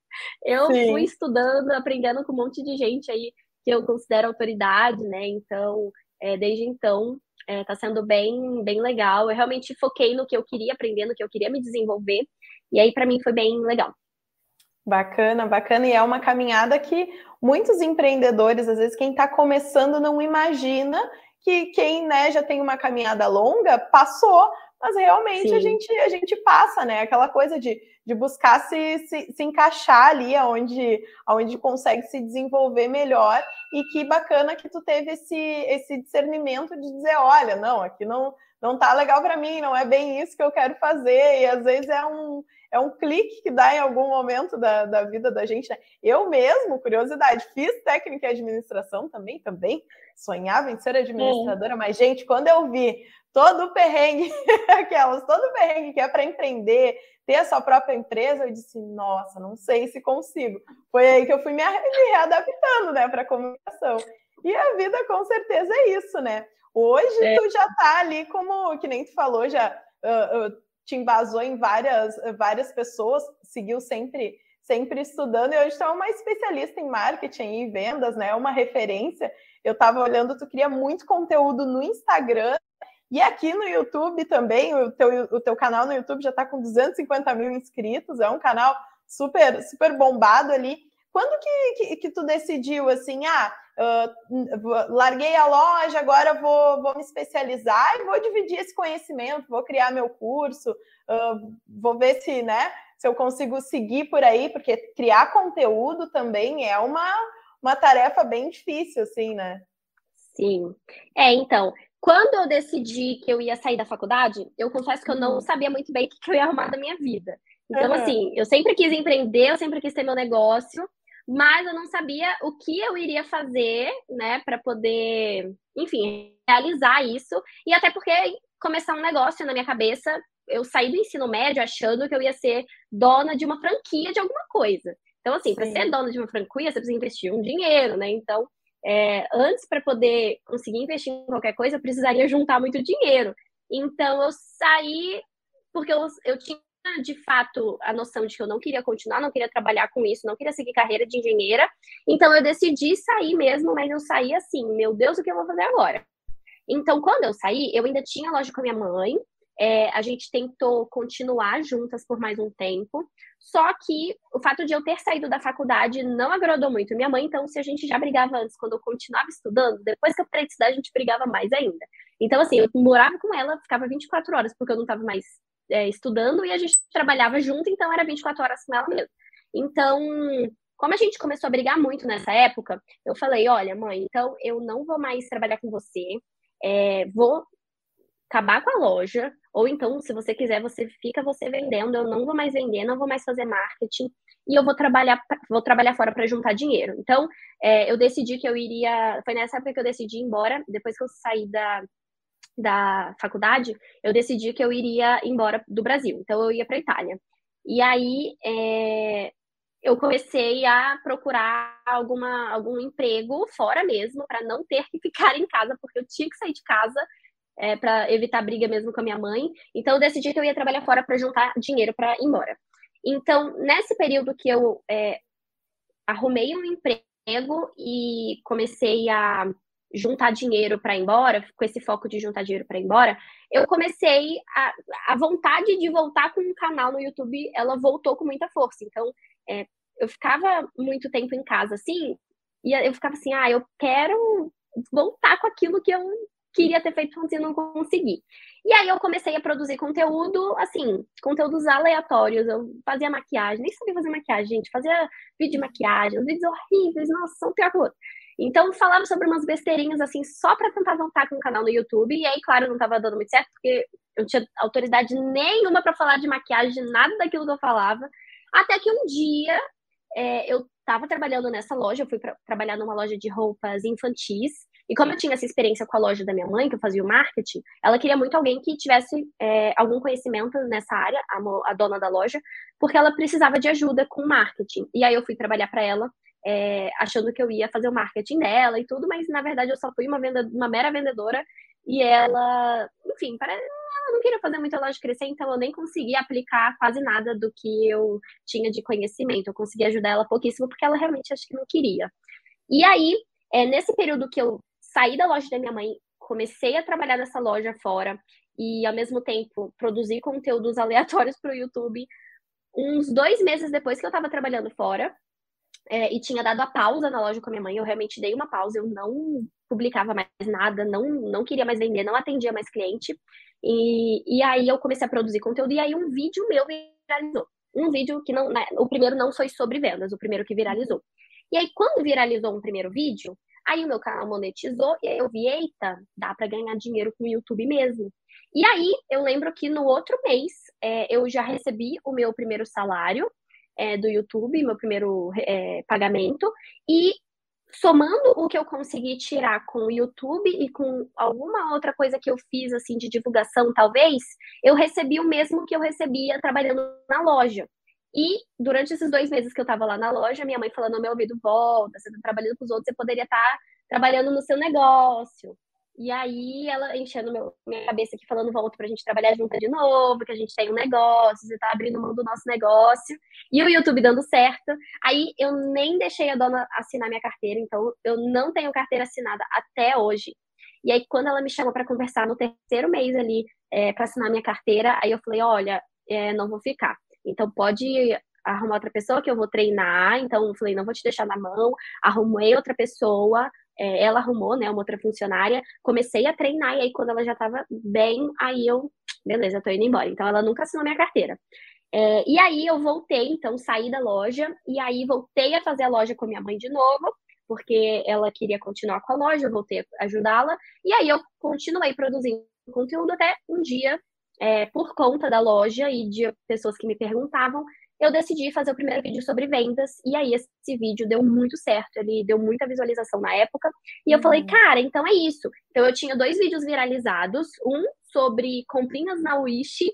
Eu Sim. fui estudando, aprendendo com um monte de gente aí que eu considero autoridade, né? Então, é, desde então, é, sendo bem, bem legal. Eu realmente foquei no que eu queria aprender, no que eu queria me desenvolver. E aí, para mim, foi bem legal. Bacana, bacana. E é uma caminhada que muitos empreendedores, às vezes, quem está começando, não imagina que quem né, já tem uma caminhada longa passou mas realmente a gente, a gente passa, né? Aquela coisa de, de buscar se, se, se, encaixar ali onde, onde consegue se desenvolver melhor. E que bacana que tu teve esse, esse discernimento de dizer, olha, não, aqui não, não tá legal para mim, não é bem isso que eu quero fazer. E às vezes é um, é um clique que dá em algum momento da, da vida da gente. Né? Eu mesmo, curiosidade, fiz técnica em administração também, também sonhava em ser administradora, mas, gente, quando eu vi todo o perrengue, aquelas, todo o perrengue que é para empreender, ter a sua própria empresa, eu disse, nossa, não sei se consigo. Foi aí que eu fui me, readaptando, né, para a comunicação. E a vida com certeza é isso, né? Hoje é. tu já tá ali como, que nem tu falou, já uh, uh, te embasou em várias, várias pessoas, seguiu sempre sempre estudando, e hoje tu é uma especialista em marketing e vendas, né? Uma referência. Eu estava olhando, tu cria muito conteúdo no Instagram e aqui no YouTube também, o teu, o teu canal no YouTube já está com 250 mil inscritos, é um canal super, super bombado ali. Quando que, que, que tu decidiu assim, ah, uh, larguei a loja, agora vou, vou me especializar e vou dividir esse conhecimento, vou criar meu curso, uh, vou ver se, né, se eu consigo seguir por aí, porque criar conteúdo também é uma, uma tarefa bem difícil, assim, né? Sim. É, então, quando eu decidi que eu ia sair da faculdade, eu confesso que eu não uhum. sabia muito bem o que eu ia arrumar da minha vida. Então, uhum. assim, eu sempre quis empreender, eu sempre quis ter meu negócio, mas eu não sabia o que eu iria fazer, né, para poder, enfim, realizar isso. E até porque começar um negócio na minha cabeça, eu saí do ensino médio achando que eu ia ser dona de uma franquia de alguma coisa. Então, assim, para ser dona de uma franquia, você precisa investir um dinheiro, né? Então, é, antes, para poder conseguir investir em qualquer coisa, eu precisaria juntar muito dinheiro. Então, eu saí porque eu, eu tinha, de fato, a noção de que eu não queria continuar, não queria trabalhar com isso, não queria seguir carreira de engenheira. Então, eu decidi sair mesmo, mas eu saí assim: meu Deus, o que eu vou fazer agora? Então, quando eu saí, eu ainda tinha loja com a minha mãe, é, a gente tentou continuar juntas por mais um tempo, só que o fato de eu ter saído da faculdade não agradou muito. Minha mãe, então, se a gente já brigava antes, quando eu continuava estudando, depois que eu parei de estudar, a gente brigava mais ainda. Então, assim, eu morava com ela, ficava 24 horas, porque eu não estava mais é, estudando, e a gente trabalhava junto, então era 24 horas com ela mesmo. Então, como a gente começou a brigar muito nessa época, eu falei: olha, mãe, então eu não vou mais trabalhar com você, é, vou acabar com a loja, ou então, se você quiser, você fica você vendendo, eu não vou mais vender, não vou mais fazer marketing, e eu vou trabalhar, vou trabalhar fora para juntar dinheiro. Então, é, eu decidi que eu iria. Foi nessa época que eu decidi ir embora, depois que eu saí da, da faculdade, eu decidi que eu iria embora do Brasil. Então, eu ia para Itália. E aí, é, eu comecei a procurar alguma, algum emprego fora mesmo, para não ter que ficar em casa, porque eu tinha que sair de casa é, para evitar briga mesmo com a minha mãe. Então, eu decidi que eu ia trabalhar fora para juntar dinheiro para ir embora. Então, nesse período que eu é, arrumei um emprego e comecei a juntar dinheiro para ir embora, com esse foco de juntar dinheiro para ir embora, eu comecei a, a vontade de voltar com um canal no YouTube, ela voltou com muita força. Então, é, eu ficava muito tempo em casa, assim, e eu ficava assim, ah, eu quero voltar com aquilo que eu queria ter feito antes e não consegui. E aí eu comecei a produzir conteúdo, assim, conteúdos aleatórios. Eu fazia maquiagem, nem sabia fazer maquiagem, gente. Fazia vídeo de maquiagem, vídeos horríveis, nossa, são pior. Então, falava sobre umas besteirinhas, assim, só para tentar voltar com o canal no YouTube. E aí, claro, não tava dando muito certo, porque eu não tinha autoridade nenhuma para falar de maquiagem, nada daquilo que eu falava. Até que um dia é, eu estava trabalhando nessa loja, eu fui pra, trabalhar numa loja de roupas infantis. E como eu tinha essa experiência com a loja da minha mãe, que eu fazia o marketing, ela queria muito alguém que tivesse é, algum conhecimento nessa área, a, a, dona da loja, porque ela precisava de ajuda com marketing. E aí eu fui trabalhar para ela, é, achando que eu ia fazer o marketing dela e tudo, mas na verdade eu só fui uma, venda, uma mera vendedora e ela, enfim, eu não queria fazer muito a loja crescer, então eu nem consegui aplicar quase nada do que eu tinha de conhecimento. Eu consegui ajudar ela pouquíssimo, porque ela realmente acho que não queria. E aí, é, nesse período que eu saí da loja da minha mãe, comecei a trabalhar nessa loja fora e, ao mesmo tempo, produzir conteúdos aleatórios para o YouTube. Uns dois meses depois que eu estava trabalhando fora, é, e tinha dado a pausa na loja com a minha mãe, eu realmente dei uma pausa, eu não publicava mais nada, não, não queria mais vender, não atendia mais cliente. E, e aí eu comecei a produzir conteúdo, e aí um vídeo meu viralizou. Um vídeo que não. Né, o primeiro não foi sobre vendas, o primeiro que viralizou. E aí, quando viralizou um primeiro vídeo, aí o meu canal monetizou, e aí eu vi, eita, dá para ganhar dinheiro com o YouTube mesmo. E aí, eu lembro que no outro mês, é, eu já recebi o meu primeiro salário é, do YouTube, meu primeiro é, pagamento, e somando o que eu consegui tirar com o YouTube e com alguma outra coisa que eu fiz assim de divulgação, talvez, eu recebi o mesmo que eu recebia trabalhando na loja. E durante esses dois meses que eu estava lá na loja, minha mãe falando no meu ouvido: volta, você está trabalhando com os outros, você poderia estar tá trabalhando no seu negócio. E aí ela enchendo meu, minha cabeça aqui, falando, volta pra gente trabalhar junto de novo, que a gente tem um negócio, você tá abrindo mão do nosso negócio. E o YouTube dando certo. Aí eu nem deixei a dona assinar minha carteira, então eu não tenho carteira assinada até hoje. E aí, quando ela me chamou para conversar no terceiro mês ali, é, para assinar minha carteira, aí eu falei, olha, é, não vou ficar. Então pode arrumar outra pessoa que eu vou treinar. Então eu falei, não vou te deixar na mão. Arrumei outra pessoa, é, ela arrumou, né, uma outra funcionária, comecei a treinar, e aí quando ela já estava bem, aí eu, beleza, tô indo embora. Então ela nunca assinou minha carteira. É, e aí eu voltei, então saí da loja, e aí voltei a fazer a loja com minha mãe de novo, porque ela queria continuar com a loja, eu voltei a ajudá-la, e aí eu continuei produzindo conteúdo até um dia, é, por conta da loja e de pessoas que me perguntavam, eu decidi fazer o primeiro vídeo sobre vendas, e aí esse vídeo deu muito certo, ele deu muita visualização na época, e eu uhum. falei, cara, então é isso. Então eu tinha dois vídeos viralizados, um sobre comprinhas na Wish,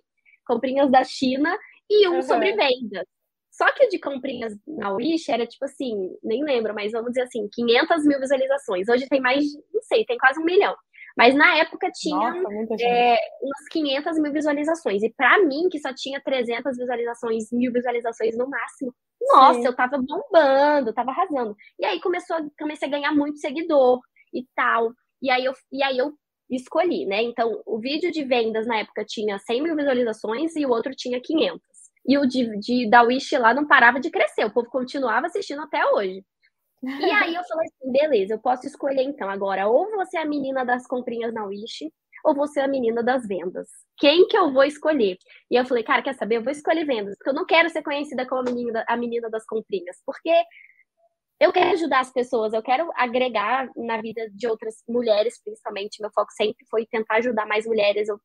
comprinhas da China, e um uhum. sobre vendas. Só que o de comprinhas na Wish era tipo assim, nem lembro, mas vamos dizer assim, 500 mil visualizações. Hoje tem mais, não sei, tem quase um milhão. Mas na época tinha é, umas 500 mil visualizações. E para mim, que só tinha 300 visualizações, mil visualizações no máximo, nossa, Sim. eu tava bombando, tava arrasando. E aí começou, comecei a ganhar muito seguidor e tal. E aí eu, e aí eu escolhi, né? Então, o vídeo de vendas na época tinha 100 mil visualizações e o outro tinha 500. E o de, de da Wish lá não parava de crescer, o povo continuava assistindo até hoje. E aí eu falei assim, beleza, eu posso escolher então agora, ou você é a menina das comprinhas na Wish, ou você é a menina das vendas. Quem que eu vou escolher? E eu falei, cara, quer saber? Eu vou escolher vendas, porque eu não quero ser conhecida como a menina, a menina das comprinhas, porque eu quero ajudar as pessoas, eu quero agregar na vida de outras mulheres, principalmente. Meu foco sempre foi tentar ajudar mais mulheres. Eu,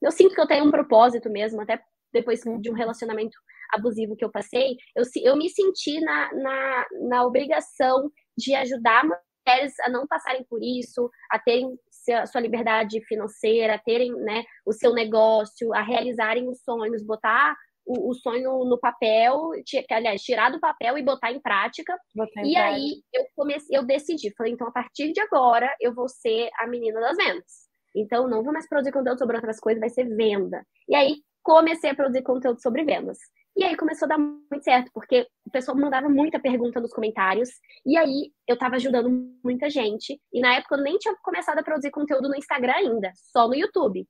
eu sinto que eu tenho um propósito mesmo, até depois de um relacionamento abusivo que eu passei, eu, eu me senti na, na, na obrigação de ajudar mulheres a não passarem por isso, a terem a sua liberdade financeira, a terem né, o seu negócio, a realizarem os sonhos, botar o, o sonho no papel, aliás, tirar do papel e botar em prática. Botar em e prática. aí eu comecei, eu decidi, falei, então a partir de agora eu vou ser a menina das vendas. Então não vou mais produzir conteúdo sobre outras coisas, vai ser venda. E aí comecei a produzir conteúdo sobre vendas. E aí começou a dar muito certo, porque o pessoal mandava muita pergunta nos comentários, e aí eu tava ajudando muita gente. E na época eu nem tinha começado a produzir conteúdo no Instagram ainda, só no YouTube.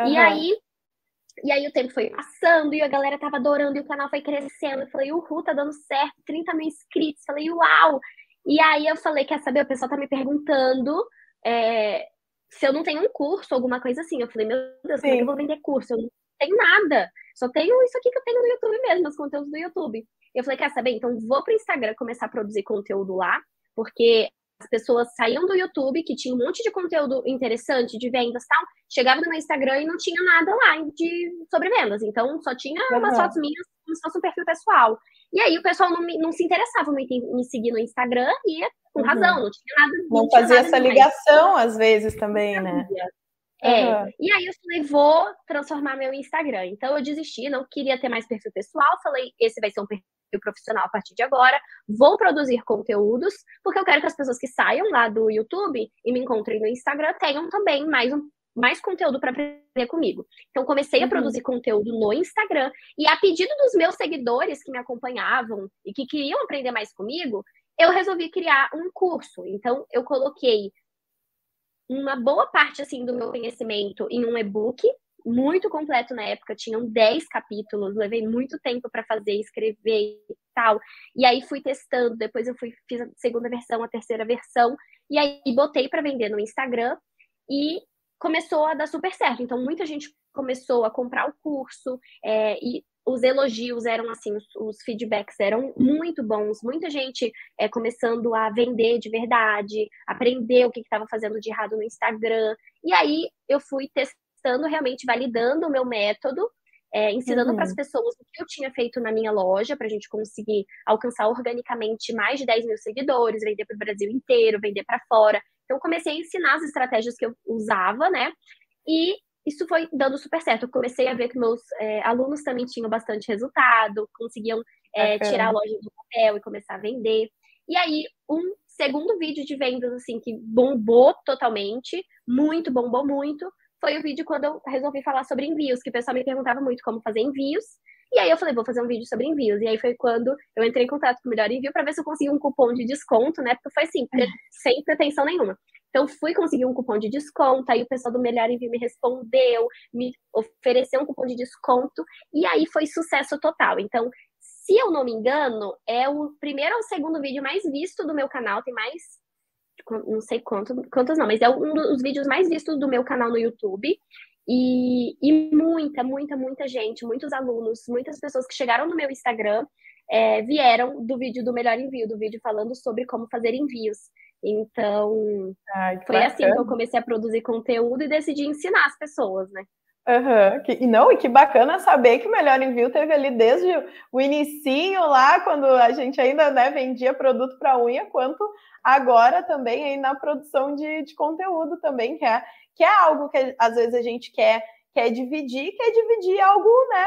Uhum. E aí e aí o tempo foi passando e a galera tava adorando e o canal foi crescendo. Eu falei, uhul, tá dando certo, 30 mil inscritos. Falei, uau! E aí eu falei, quer saber, o pessoal tá me perguntando é, se eu não tenho um curso, alguma coisa assim. Eu falei, meu Deus, Sim. como é que eu vou vender curso? Eu não tenho nada. Só tenho isso aqui que eu tenho no YouTube mesmo, os conteúdos do YouTube. Eu falei, quer saber? Então vou pro Instagram começar a produzir conteúdo lá, porque as pessoas saíam do YouTube, que tinha um monte de conteúdo interessante de vendas e tal, chegavam no meu Instagram e não tinha nada lá de, sobre vendas. Então, só tinha uhum. umas fotos minhas como se fosse um perfil pessoal. E aí o pessoal não, me, não se interessava muito em me seguir no Instagram e com uhum. razão, não tinha nada. Não, não fazia essa ligação às vezes também, né? É, uhum. e aí eu falei, vou transformar meu Instagram. Então eu desisti, não queria ter mais perfil pessoal, falei, esse vai ser um perfil profissional a partir de agora, vou produzir conteúdos, porque eu quero que as pessoas que saiam lá do YouTube e me encontrem no Instagram tenham também mais um mais conteúdo para aprender comigo. Então comecei a uhum. produzir conteúdo no Instagram e a pedido dos meus seguidores que me acompanhavam e que queriam aprender mais comigo, eu resolvi criar um curso. Então eu coloquei uma boa parte assim do meu conhecimento em um e-book muito completo na época, tinham 10 capítulos, levei muito tempo para fazer, escrever e tal. E aí fui testando, depois eu fui fiz a segunda versão, a terceira versão, e aí botei para vender no Instagram e começou a dar super certo. Então muita gente começou a comprar o curso é, e os elogios eram assim, os, os, feedbacks eram muito bons, muita gente é, começando a vender de verdade, aprender o que estava fazendo de errado no Instagram. E aí eu fui testando realmente validando o meu método, é, ensinando uhum. para as pessoas o que eu tinha feito na minha loja, para a gente conseguir alcançar organicamente mais de 10 mil seguidores, vender para o Brasil inteiro, vender para fora. Então, comecei a ensinar as estratégias que eu usava, né? E isso foi dando super certo. Eu comecei a ver que meus é, alunos também tinham bastante resultado, conseguiam é, tirar a loja do papel e começar a vender. E aí, um segundo vídeo de vendas, assim, que bombou totalmente, muito, bombou muito, foi o vídeo quando eu resolvi falar sobre envios, que o pessoal me perguntava muito como fazer envios. E aí eu falei, vou fazer um vídeo sobre envios. E aí foi quando eu entrei em contato com o Melhor Envio para ver se eu conseguia um cupom de desconto, né? Porque foi assim, sem pretensão nenhuma. Então fui conseguir um cupom de desconto, aí o pessoal do Melhor Envio me respondeu, me ofereceu um cupom de desconto, e aí foi sucesso total. Então, se eu não me engano, é o primeiro ou segundo vídeo mais visto do meu canal, tem mais não sei quanto, quantos não, mas é um dos vídeos mais vistos do meu canal no YouTube. E, e muita, muita, muita gente, muitos alunos, muitas pessoas que chegaram no meu Instagram é, vieram do vídeo do Melhor Envio, do vídeo falando sobre como fazer envios. Então, Ai, foi bacana. assim que eu comecei a produzir conteúdo e decidi ensinar as pessoas, né? Uhum. Que, e não, e que bacana saber que o Melhor Envio teve ali desde o inicinho lá, quando a gente ainda né, vendia produto para unha, quanto agora também aí na produção de, de conteúdo também, que é, que é algo que às vezes a gente quer, quer dividir, quer dividir algo, né,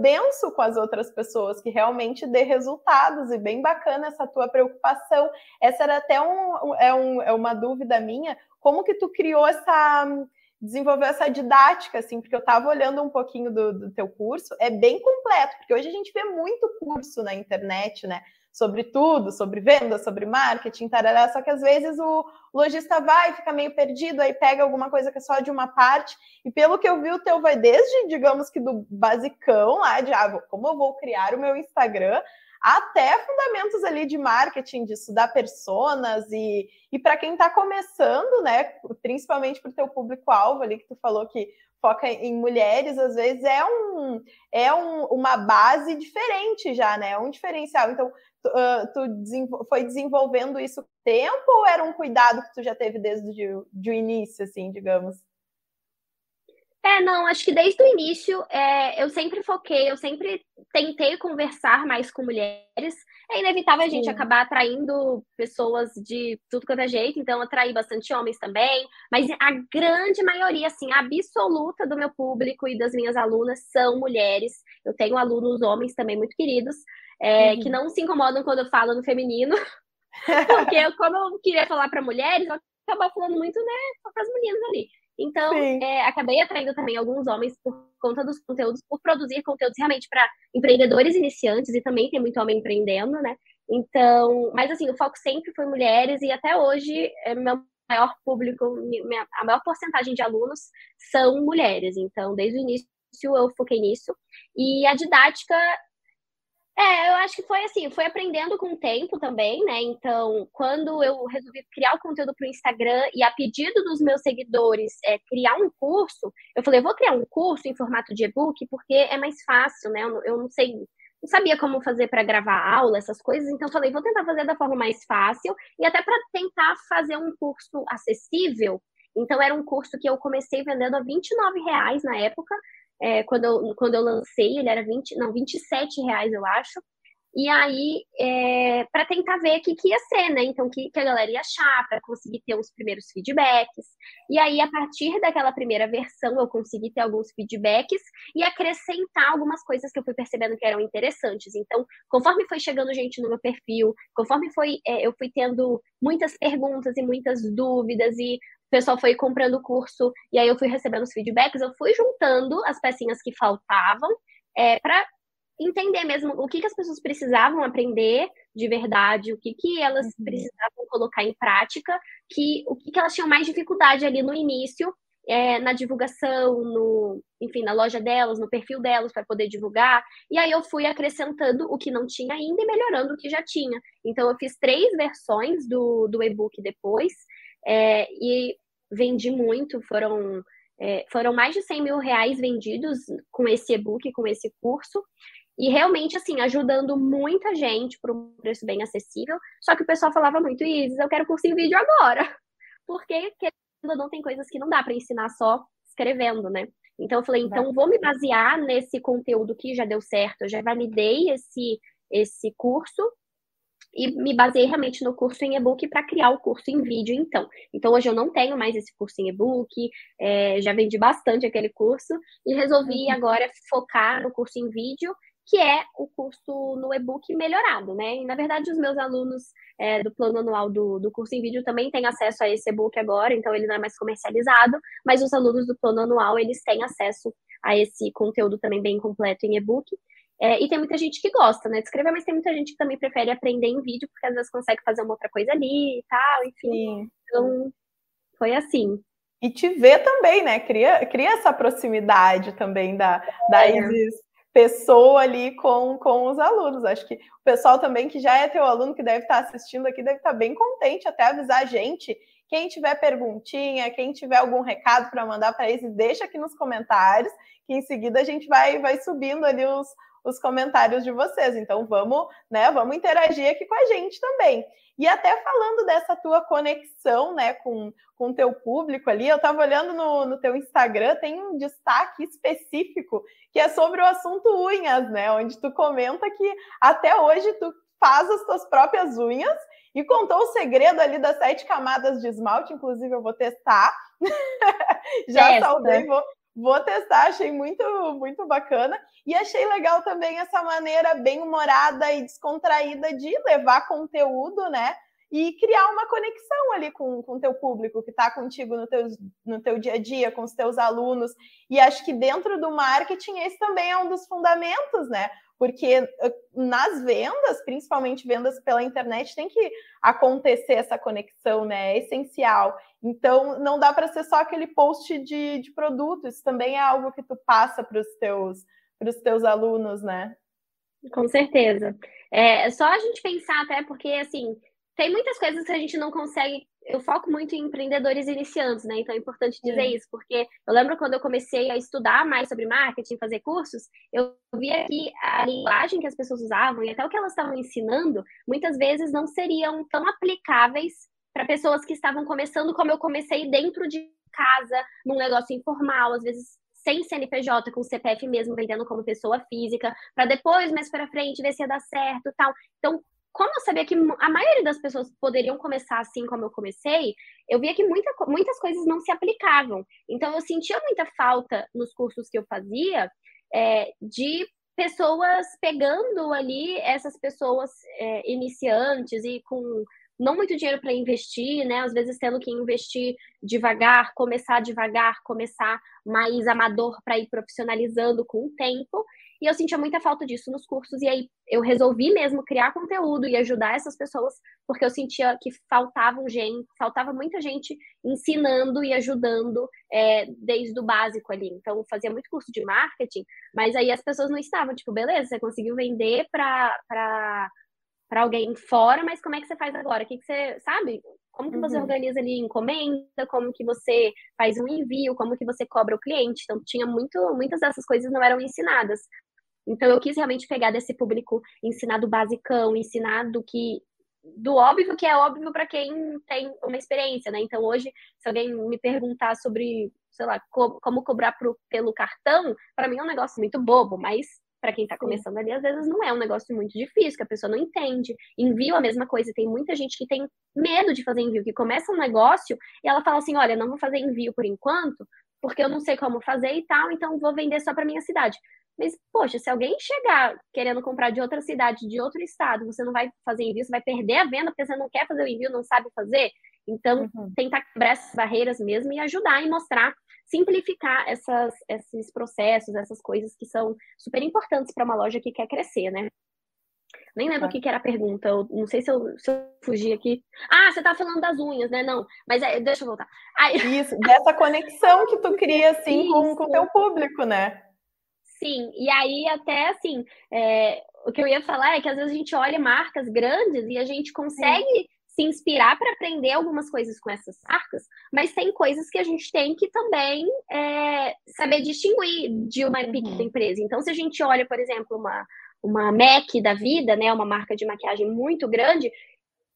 denso com as outras pessoas, que realmente dê resultados, e bem bacana essa tua preocupação. Essa era até um, é, um, é uma dúvida minha, como que tu criou essa desenvolveu essa didática, assim, porque eu estava olhando um pouquinho do, do teu curso, é bem completo, porque hoje a gente vê muito curso na internet, né? Sobre tudo, sobre venda, sobre marketing, tarará, só que às vezes o lojista vai, fica meio perdido, aí pega alguma coisa que é só de uma parte, e pelo que eu vi, o teu vai desde, digamos que do basicão lá, de ah, como eu vou criar o meu Instagram, até fundamentos ali de marketing, de estudar personas e, e para quem está começando, né, principalmente para o teu público-alvo ali que tu falou que foca em mulheres, às vezes é um é um, uma base diferente já, né? É um diferencial. Então, uh, tu desenvol foi desenvolvendo isso tempo ou era um cuidado que tu já teve desde o de, de início, assim, digamos? É, não, acho que desde o início é, eu sempre foquei, eu sempre tentei conversar mais com mulheres. É inevitável a gente Sim. acabar atraindo pessoas de tudo quanto é jeito, então atraí bastante homens também, mas a grande maioria, assim, absoluta do meu público e das minhas alunas são mulheres. Eu tenho alunos homens também muito queridos, é, uhum. que não se incomodam quando eu falo no feminino, porque eu, como eu queria falar para mulheres, eu acabo falando muito, né, para as meninas ali. Então, é, acabei atraindo também alguns homens por conta dos conteúdos, por produzir conteúdos realmente para empreendedores iniciantes, e também tem muito homem empreendendo, né? Então, mas assim, o foco sempre foi mulheres, e até hoje, é, meu maior público, minha, a maior porcentagem de alunos são mulheres. Então, desde o início eu foquei nisso. E a didática é, eu acho que foi assim, foi aprendendo com o tempo também, né? Então, quando eu resolvi criar o conteúdo para o Instagram e a pedido dos meus seguidores é, criar um curso, eu falei, eu vou criar um curso em formato de e-book porque é mais fácil, né? Eu, eu não sei, não sabia como fazer para gravar aula, essas coisas, então eu falei, vou tentar fazer da forma mais fácil e até para tentar fazer um curso acessível. Então, era um curso que eu comecei vendendo a 29 reais na época, é, quando, eu, quando eu lancei, ele era 20, não, 27 reais, eu acho. E aí, é, para tentar ver o que, que ia ser, né? Então, o que, que a galera ia achar, para conseguir ter os primeiros feedbacks. E aí, a partir daquela primeira versão, eu consegui ter alguns feedbacks e acrescentar algumas coisas que eu fui percebendo que eram interessantes. Então, conforme foi chegando gente no meu perfil, conforme foi, é, eu fui tendo muitas perguntas e muitas dúvidas, e pessoal foi comprando o curso e aí eu fui recebendo os feedbacks, eu fui juntando as pecinhas que faltavam é, para entender mesmo o que, que as pessoas precisavam aprender de verdade, o que, que elas uhum. precisavam colocar em prática, que o que, que elas tinham mais dificuldade ali no início, é, na divulgação, no, enfim, na loja delas, no perfil delas para poder divulgar. E aí eu fui acrescentando o que não tinha ainda e melhorando o que já tinha. Então eu fiz três versões do, do e-book depois. É, e vendi muito, foram, é, foram mais de 100 mil reais vendidos com esse e-book, com esse curso. E realmente, assim, ajudando muita gente por um preço bem acessível. Só que o pessoal falava muito, Isis, eu quero curso em vídeo agora. Porque, querendo não, tem coisas que não dá para ensinar só escrevendo, né? Então, eu falei, então vou me basear nesse conteúdo que já deu certo. Eu já validei esse, esse curso e me baseei realmente no curso em e-book para criar o curso em vídeo, então. Então, hoje eu não tenho mais esse curso em e-book, é, já vendi bastante aquele curso e resolvi uhum. agora focar no curso em vídeo, que é o curso no e-book melhorado, né? E, na verdade, os meus alunos é, do plano anual do, do curso em vídeo também têm acesso a esse e-book agora, então ele não é mais comercializado, mas os alunos do plano anual, eles têm acesso a esse conteúdo também bem completo em e-book. É, e tem muita gente que gosta, né, de escrever, mas tem muita gente que também prefere aprender em vídeo, porque às vezes consegue fazer uma outra coisa ali e tal, enfim. Sim. Então, foi assim. E te ver também, né? Cria, cria essa proximidade também da, da é. Isis pessoa ali com, com os alunos. Acho que o pessoal também que já é teu aluno, que deve estar assistindo aqui, deve estar bem contente até avisar a gente. Quem tiver perguntinha, quem tiver algum recado para mandar para eles, deixa aqui nos comentários, que em seguida a gente vai, vai subindo ali os, os comentários de vocês. Então vamos, né, vamos interagir aqui com a gente também. E até falando dessa tua conexão, né, com o teu público ali, eu estava olhando no, no teu Instagram, tem um destaque específico que é sobre o assunto unhas, né, onde tu comenta que até hoje tu faz as tuas próprias unhas e contou o segredo ali das sete camadas de esmalte, inclusive eu vou testar. Já Testa. saudei, vou, Vou testar, achei muito, muito bacana. E achei legal também essa maneira bem humorada e descontraída de levar conteúdo, né? E criar uma conexão ali com o teu público que está contigo no teu, no teu dia a dia, com os teus alunos. E acho que dentro do marketing esse também é um dos fundamentos, né? Porque eh, nas vendas, principalmente vendas pela internet, tem que acontecer essa conexão, né? É essencial. Então, não dá para ser só aquele post de, de produto, isso também é algo que tu passa para os teus, teus alunos, né? Com certeza. É só a gente pensar até porque, assim, tem muitas coisas que a gente não consegue eu foco muito em empreendedores iniciantes, né? Então é importante dizer isso, porque eu lembro quando eu comecei a estudar mais sobre marketing, fazer cursos, eu via que a linguagem que as pessoas usavam e até o que elas estavam ensinando, muitas vezes não seriam tão aplicáveis para pessoas que estavam começando como eu comecei dentro de casa, num negócio informal, às vezes sem CNPJ, com CPF mesmo, vendendo como pessoa física, para depois, mais para frente, ver se ia dar certo tal. Então, como eu sabia que a maioria das pessoas poderiam começar assim como eu comecei, eu via que muita, muitas coisas não se aplicavam. Então, eu sentia muita falta nos cursos que eu fazia é, de pessoas pegando ali essas pessoas é, iniciantes e com não muito dinheiro para investir, né? Às vezes tendo que investir devagar, começar devagar, começar mais amador para ir profissionalizando com o tempo. E eu sentia muita falta disso nos cursos, e aí eu resolvi mesmo criar conteúdo e ajudar essas pessoas, porque eu sentia que faltava gente, faltava muita gente ensinando e ajudando é, desde o básico ali. Então, fazia muito curso de marketing, mas aí as pessoas não estavam, tipo, beleza, você conseguiu vender para para alguém fora, mas como é que você faz agora? O que, que você sabe? Como que você uhum. organiza ali encomenda? Como que você faz um envio? Como que você cobra o cliente? Então tinha muito, muitas dessas coisas não eram ensinadas. Então eu quis realmente pegar desse público, ensinar do basicão, ensinar do que do óbvio que é óbvio para quem tem uma experiência, né? Então hoje, se alguém me perguntar sobre, sei lá, co como cobrar pro, pelo cartão, para mim é um negócio muito bobo, mas para quem está começando ali, às vezes não é um negócio muito difícil, que a pessoa não entende. Envio a mesma coisa, tem muita gente que tem medo de fazer envio, que começa um negócio e ela fala assim: olha, não vou fazer envio por enquanto, porque eu não sei como fazer e tal, então vou vender só para minha cidade. Mas, poxa, se alguém chegar querendo comprar de outra cidade, de outro estado, você não vai fazer envio, você vai perder a venda porque você não quer fazer o envio, não sabe fazer. Então, uhum. tentar quebrar essas barreiras mesmo e ajudar e mostrar, simplificar essas, esses processos, essas coisas que são super importantes para uma loja que quer crescer, né? Nem lembro o que, que, era a pergunta. Eu não sei se eu, se eu fugi aqui. Ah, você tá falando das unhas, né? Não, mas é, deixa eu voltar. Aí... Isso, dessa conexão que tu cria, assim, com o teu público, né? Sim, e aí até assim, é, o que eu ia falar é que às vezes a gente olha marcas grandes e a gente consegue Sim. Se inspirar para aprender algumas coisas com essas marcas, mas tem coisas que a gente tem que também é, saber distinguir de uma uhum. pequena empresa. Então, se a gente olha, por exemplo, uma, uma MAC da vida, né, uma marca de maquiagem muito grande,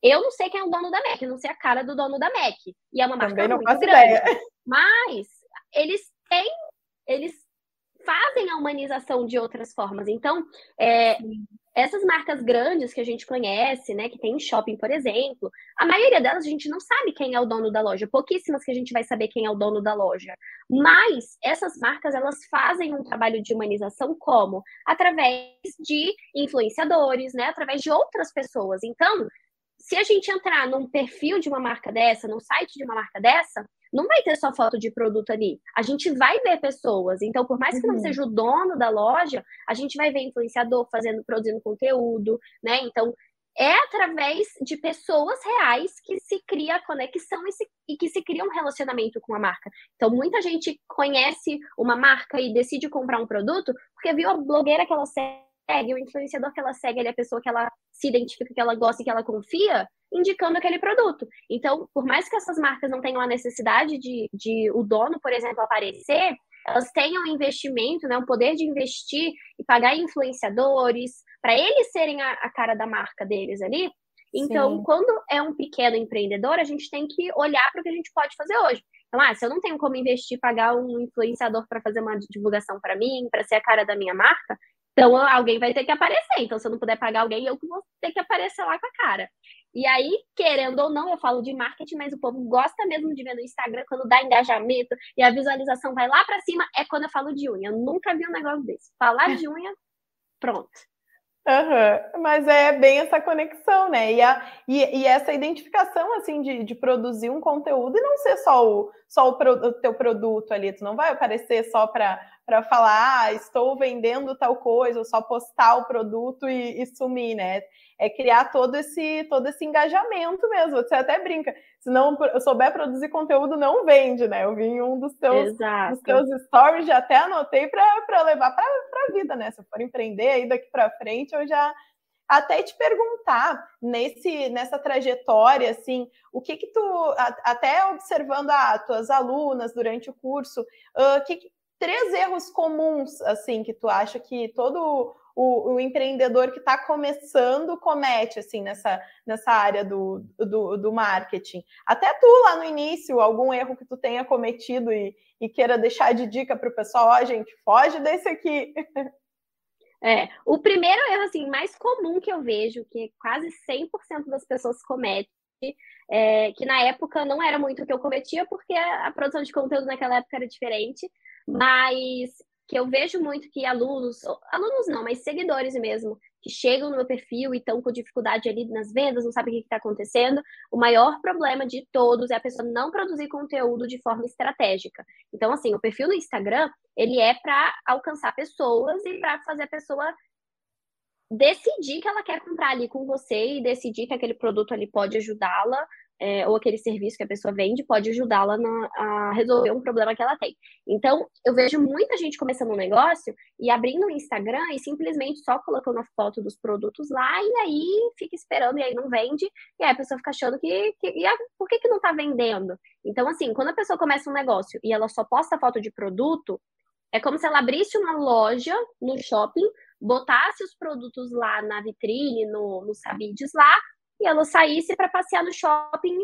eu não sei quem é o dono da MAC, não sei a cara do dono da MAC. E é uma marca muito grande. Ideia. Mas eles têm, eles fazem a humanização de outras formas. Então, é, essas marcas grandes que a gente conhece, né, que tem em shopping, por exemplo, a maioria delas a gente não sabe quem é o dono da loja, pouquíssimas que a gente vai saber quem é o dono da loja. Mas essas marcas, elas fazem um trabalho de humanização como? Através de influenciadores, né, através de outras pessoas. Então, se a gente entrar num perfil de uma marca dessa, num site de uma marca dessa, não vai ter só foto de produto ali. A gente vai ver pessoas. Então, por mais que não uhum. seja o dono da loja, a gente vai ver influenciador fazendo, produzindo conteúdo, né? Então, é através de pessoas reais que se cria a conexão e, se, e, que se cria um relacionamento com a marca. Então, muita gente conhece uma marca e decide comprar um produto porque viu a blogueira que ela segue, o influenciador que ela segue, ele é a pessoa que ela se identifica, que ela gosta e que ela confia, indicando aquele produto. Então, por mais que essas marcas não tenham a necessidade de, de o dono, por exemplo, aparecer, elas tenham um investimento, né, um poder de investir e pagar influenciadores para eles serem a, a, cara da marca deles ali. Então, Sim. quando é um pequeno empreendedor, a gente tem que olhar para o que a gente pode fazer hoje. Então, ah, se eu não tenho como investir, pagar um influenciador para fazer uma divulgação para mim, para ser a cara da minha marca, então alguém vai ter que aparecer. Então, se eu não puder pagar alguém, eu vou ter que aparecer lá com a cara. E aí, querendo ou não, eu falo de marketing, mas o povo gosta mesmo de ver no Instagram quando dá engajamento e a visualização vai lá para cima, é quando eu falo de unha. Eu nunca vi um negócio desse. Falar de unha, pronto. Uhum. Mas é bem essa conexão, né? E, a, e, e essa identificação, assim, de, de, produzir um conteúdo e não ser só o, só o, pro, o teu produto ali. Tu não vai aparecer só para falar, ah, estou vendendo tal coisa, ou só postar o produto e, e sumir, né? é criar todo esse todo esse engajamento mesmo. Você até brinca, se não souber produzir conteúdo, não vende, né? Eu vi em um dos teus, dos teus stories, já até anotei para levar para a vida, né? Se eu for empreender aí daqui para frente, eu já até te perguntar nesse nessa trajetória assim o que que tu até observando as tuas alunas durante o curso uh, que, três erros comuns assim que tu acha que todo o, o empreendedor que está começando comete assim nessa, nessa área do, do, do, marketing? Até tu lá no início, algum erro que tu tenha cometido e, e queira deixar de dica para o pessoal, ó, oh, gente, foge desse aqui. É, o primeiro erro assim mais comum que eu vejo, que quase 100% das pessoas cometem, é, que na época não era muito o que eu cometia, porque a, a produção de conteúdo naquela época era diferente, mas que eu vejo muito que alunos, alunos não, mas seguidores mesmo, que chegam no meu perfil e estão com dificuldade ali nas vendas, não sabem o que está acontecendo. O maior problema de todos é a pessoa não produzir conteúdo de forma estratégica. Então, assim, o perfil no Instagram, ele é para alcançar pessoas e para fazer a pessoa decidir que ela quer comprar ali com você e decidir que aquele produto ali pode ajudá-la é, ou aquele serviço que a pessoa vende pode ajudá-la a resolver um problema que ela tem. Então, eu vejo muita gente começando um negócio e abrindo o Instagram e simplesmente só colocando a foto dos produtos lá e aí fica esperando e aí não vende, e aí a pessoa fica achando que, que e a, por que, que não tá vendendo? Então, assim, quando a pessoa começa um negócio e ela só posta foto de produto, é como se ela abrisse uma loja no shopping, botasse os produtos lá na vitrine, no, nos sabides lá, e ela saísse para passear no shopping.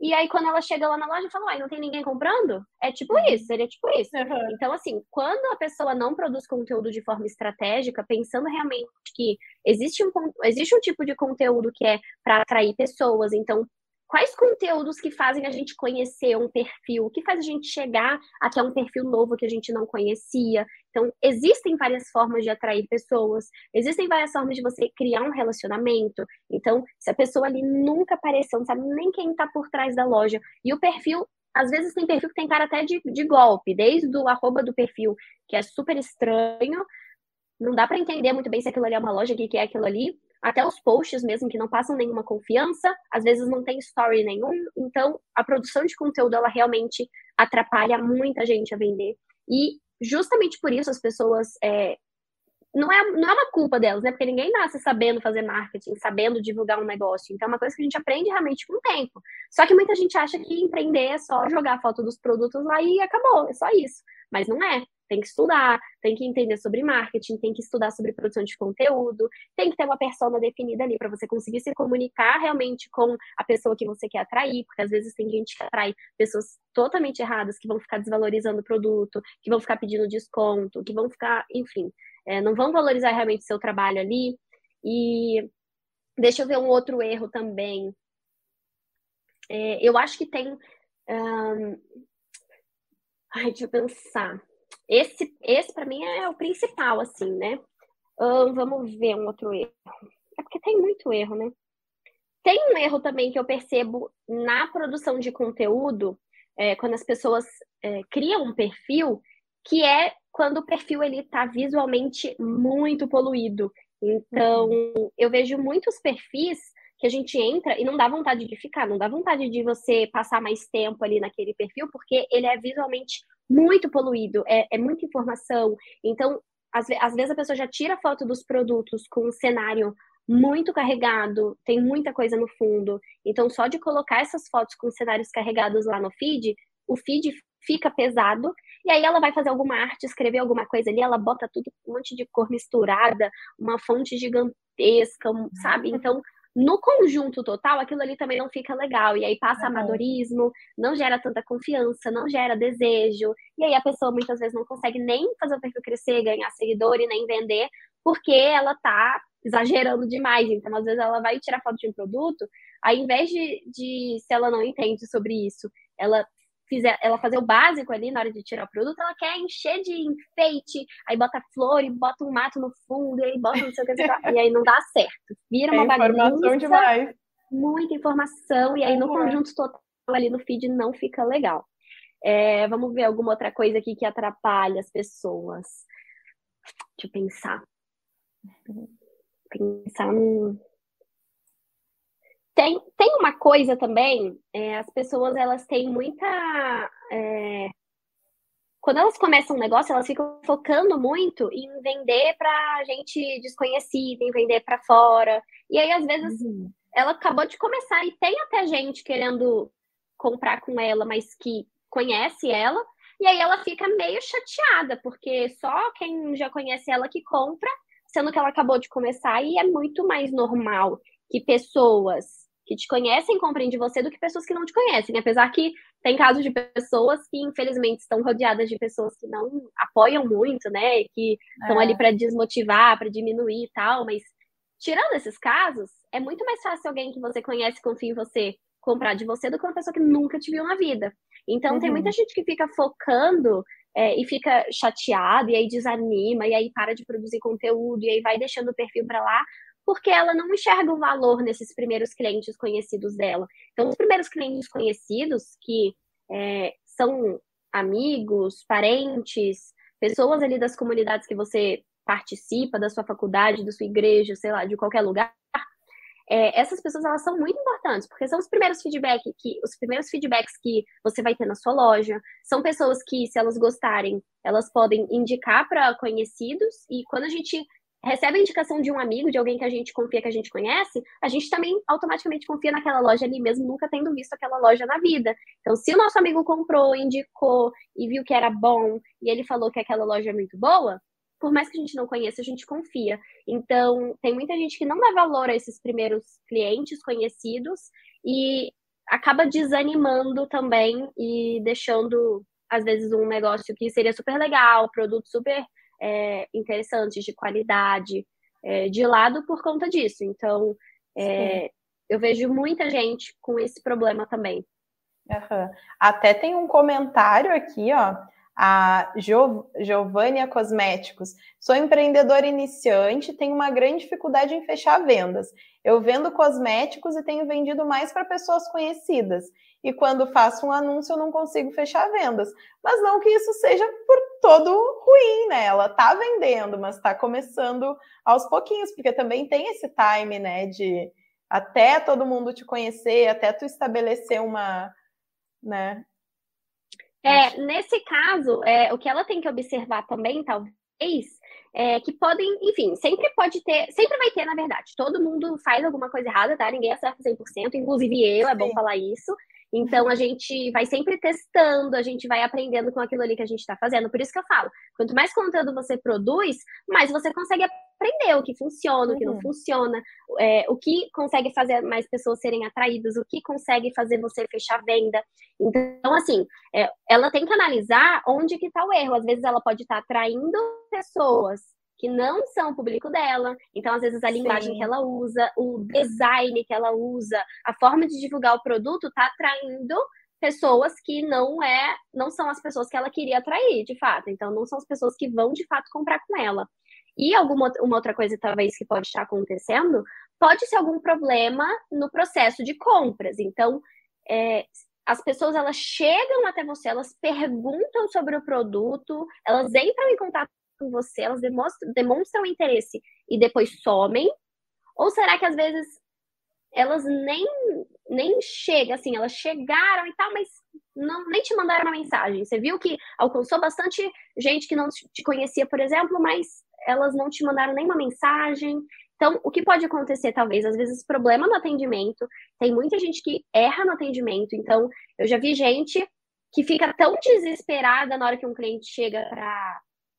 E aí, quando ela chega lá na loja, fala, uai, não tem ninguém comprando? É tipo uhum. isso, seria tipo isso. Uhum. Então, assim, quando a pessoa não produz conteúdo de forma estratégica, pensando realmente que existe um, existe um tipo de conteúdo que é para atrair pessoas, então quais conteúdos que fazem a gente conhecer um perfil, que faz a gente chegar até um perfil novo que a gente não conhecia. Então, existem várias formas de atrair pessoas, existem várias formas de você criar um relacionamento. Então, se a pessoa ali nunca apareceu, não sabe nem quem está por trás da loja, e o perfil às vezes tem perfil que tem cara até de, de golpe, desde o arroba do perfil, que é super estranho, não dá para entender muito bem se aquilo ali é uma loja, o que é aquilo ali, até os posts mesmo que não passam nenhuma confiança, às vezes não tem story nenhum, então a produção de conteúdo ela realmente atrapalha muita gente a vender. E justamente por isso as pessoas é, não é, não é uma culpa delas, né? Porque ninguém nasce sabendo fazer marketing, sabendo divulgar um negócio. Então, é uma coisa que a gente aprende realmente com o tempo. Só que muita gente acha que empreender é só jogar foto dos produtos lá e acabou, é só isso. Mas não é tem que estudar, tem que entender sobre marketing, tem que estudar sobre produção de conteúdo, tem que ter uma persona definida ali para você conseguir se comunicar realmente com a pessoa que você quer atrair, porque às vezes tem gente que atrai pessoas totalmente erradas, que vão ficar desvalorizando o produto, que vão ficar pedindo desconto, que vão ficar, enfim, é, não vão valorizar realmente o seu trabalho ali. E deixa eu ver um outro erro também. É, eu acho que tem. Um... Ai, deixa eu pensar. Esse, esse para mim é o principal, assim, né? Vamos ver um outro erro. É porque tem muito erro, né? Tem um erro também que eu percebo na produção de conteúdo, é, quando as pessoas é, criam um perfil, que é quando o perfil ele está visualmente muito poluído. Então, uhum. eu vejo muitos perfis que a gente entra e não dá vontade de ficar, não dá vontade de você passar mais tempo ali naquele perfil, porque ele é visualmente muito poluído, é, é muita informação. Então, às, às vezes a pessoa já tira foto dos produtos com um cenário muito carregado, tem muita coisa no fundo. Então, só de colocar essas fotos com cenários carregados lá no feed, o feed fica pesado. E aí ela vai fazer alguma arte, escrever alguma coisa ali, ela bota tudo um monte de cor misturada, uma fonte gigantesca, sabe? Então, no conjunto total, aquilo ali também não fica legal. E aí passa uhum. amadorismo, não gera tanta confiança, não gera desejo. E aí a pessoa muitas vezes não consegue nem fazer o perfil crescer, ganhar seguidor e nem vender, porque ela tá exagerando demais. Então, às vezes, ela vai tirar foto de um produto, aí, em vez de, de se ela não entende sobre isso, ela fizer, ela fazer o básico ali na hora de tirar o produto, ela quer encher de enfeite, aí bota flor e bota um mato no fundo, e aí bota não sei o que, e aí não dá certo. Vira uma é bagunça. Demais. Muita informação, e aí no conjunto total ali no feed não fica legal. É, vamos ver alguma outra coisa aqui que atrapalha as pessoas. Deixa eu pensar. Pensar num. Tem, tem uma coisa também, é, as pessoas elas têm muita. É, quando elas começam um negócio, elas ficam focando muito em vender para gente desconhecida, em vender para fora. E aí, às vezes, uhum. ela acabou de começar e tem até gente querendo comprar com ela, mas que conhece ela. E aí ela fica meio chateada, porque só quem já conhece ela que compra sendo que ela acabou de começar e é muito mais normal que pessoas que te conhecem comprem de você do que pessoas que não te conhecem. Apesar que tem casos de pessoas que, infelizmente, estão rodeadas de pessoas que não apoiam muito, né? Que estão é. ali para desmotivar, para diminuir e tal. Mas, tirando esses casos, é muito mais fácil alguém que você conhece, confia em você, comprar de você do que uma pessoa que nunca te viu na vida. Então, uhum. tem muita gente que fica focando é, e fica chateado, e aí desanima, e aí para de produzir conteúdo, e aí vai deixando o perfil para lá, porque ela não enxerga o valor nesses primeiros clientes conhecidos dela. Então, os primeiros clientes conhecidos, que é, são amigos, parentes, pessoas ali das comunidades que você participa, da sua faculdade, da sua igreja, sei lá, de qualquer lugar, é, essas pessoas elas são muito importantes, porque são os primeiros feedback que os primeiros feedbacks que você vai ter na sua loja. São pessoas que, se elas gostarem, elas podem indicar para conhecidos, e quando a gente recebe a indicação de um amigo, de alguém que a gente confia, que a gente conhece, a gente também automaticamente confia naquela loja ali, mesmo nunca tendo visto aquela loja na vida. Então, se o nosso amigo comprou, indicou e viu que era bom, e ele falou que aquela loja é muito boa, por mais que a gente não conheça, a gente confia. Então, tem muita gente que não dá valor a esses primeiros clientes conhecidos e acaba desanimando também e deixando, às vezes, um negócio que seria super legal, produto super é, interessantes, de qualidade, é, de lado por conta disso. Então, é, eu vejo muita gente com esse problema também. Uhum. Até tem um comentário aqui, ó a jo Giovânia Cosméticos. Sou empreendedora iniciante, tenho uma grande dificuldade em fechar vendas. Eu vendo cosméticos e tenho vendido mais para pessoas conhecidas. E quando faço um anúncio, eu não consigo fechar vendas. Mas não que isso seja por todo ruim, né? Ela tá vendendo, mas está começando aos pouquinhos, porque também tem esse time, né? De até todo mundo te conhecer, até tu estabelecer uma, né, é, nesse caso, é, o que ela tem que observar também, talvez, é que podem, enfim, sempre pode ter, sempre vai ter, na verdade. Todo mundo faz alguma coisa errada, tá? Ninguém acerta 100%, inclusive eu, é bom falar isso. Então a gente vai sempre testando, a gente vai aprendendo com aquilo ali que a gente está fazendo. Por isso que eu falo, quanto mais conteúdo você produz, mais você consegue aprender o que funciona, o que não uhum. funciona, é, o que consegue fazer mais pessoas serem atraídas, o que consegue fazer você fechar venda. Então, assim, é, ela tem que analisar onde que está o erro. Às vezes ela pode estar tá atraindo pessoas que não são o público dela. Então, às vezes, a linguagem Sim. que ela usa, o design que ela usa, a forma de divulgar o produto está atraindo pessoas que não é, não são as pessoas que ela queria atrair, de fato. Então, não são as pessoas que vão de fato comprar com ela. E alguma uma outra coisa talvez que pode estar acontecendo, pode ser algum problema no processo de compras. Então, é, as pessoas elas chegam até você, elas perguntam sobre o produto, elas entram em contato com você, elas demonstram, demonstram interesse e depois somem? Ou será que às vezes elas nem, nem chegam, assim, elas chegaram e tal, mas não, nem te mandaram uma mensagem? Você viu que alcançou bastante gente que não te conhecia, por exemplo, mas elas não te mandaram nenhuma mensagem. Então, o que pode acontecer, talvez, às vezes, problema no atendimento. Tem muita gente que erra no atendimento. Então, eu já vi gente que fica tão desesperada na hora que um cliente chega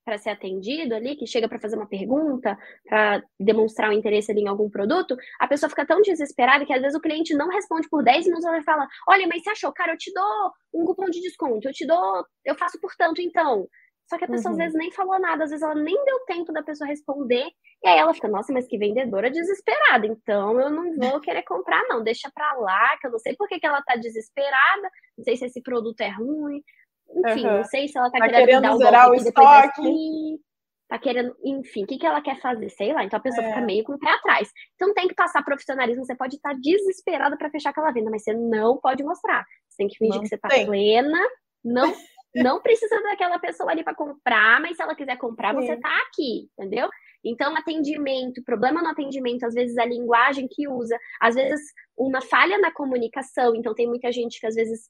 para ser atendido ali, que chega para fazer uma pergunta, para demonstrar um interesse ali em algum produto, a pessoa fica tão desesperada que às vezes o cliente não responde por 10 minutos, ela fala: "Olha, mas você achou, cara, eu te dou um cupom de desconto, eu te dou, eu faço por tanto então". Só que a pessoa uhum. às vezes nem falou nada, às vezes ela nem deu tempo da pessoa responder, e aí ela fica, nossa, mas que vendedora desesperada, então eu não vou querer comprar, não, deixa pra lá, que eu não sei por que, que ela tá desesperada, não sei se esse produto é ruim, enfim, uhum. não sei se ela tá, tá querendo, querendo dar o zerar o estoque. Tá querendo, enfim, o que, que ela quer fazer? Sei lá. Então a pessoa é. fica meio com o pé atrás. Então tem que passar profissionalismo. Você pode estar desesperada para fechar aquela venda, mas você não pode mostrar. Você tem que fingir não que você tá tem. plena. Não, não precisa daquela pessoa ali para comprar, mas se ela quiser comprar, Sim. você tá aqui, entendeu? Então, atendimento, problema no atendimento, às vezes a linguagem que usa, às vezes uma falha na comunicação. Então, tem muita gente que às vezes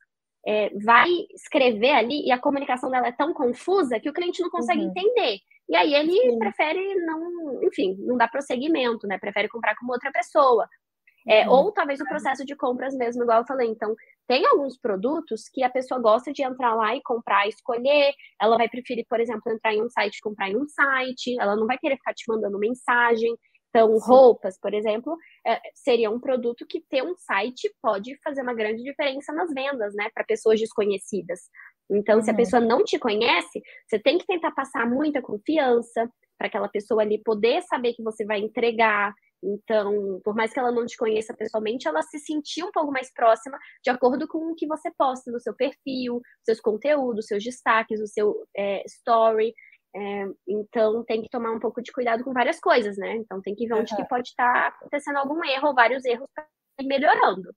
é, vai escrever ali e a comunicação dela é tão confusa que o cliente não consegue uhum. entender. E aí ele Sim. prefere não, enfim, não dar prosseguimento, né? Prefere comprar com outra pessoa. É, uhum. Ou talvez o processo de compras mesmo, igual eu falei. Então, tem alguns produtos que a pessoa gosta de entrar lá e comprar, escolher. Ela vai preferir, por exemplo, entrar em um site, comprar em um site. Ela não vai querer ficar te mandando mensagem. Então, Sim. roupas, por exemplo, é, seria um produto que ter um site pode fazer uma grande diferença nas vendas, né, para pessoas desconhecidas. Então, uhum. se a uhum. pessoa não te conhece, você tem que tentar passar muita confiança para aquela pessoa ali poder saber que você vai entregar, então, por mais que ela não te conheça pessoalmente, ela se sentir um pouco mais próxima de acordo com o que você posta no seu perfil, seus conteúdos, seus destaques, o seu é, story. É, então, tem que tomar um pouco de cuidado com várias coisas, né? Então, tem que ver onde uhum. que pode estar tá acontecendo algum erro ou vários erros para ir melhorando.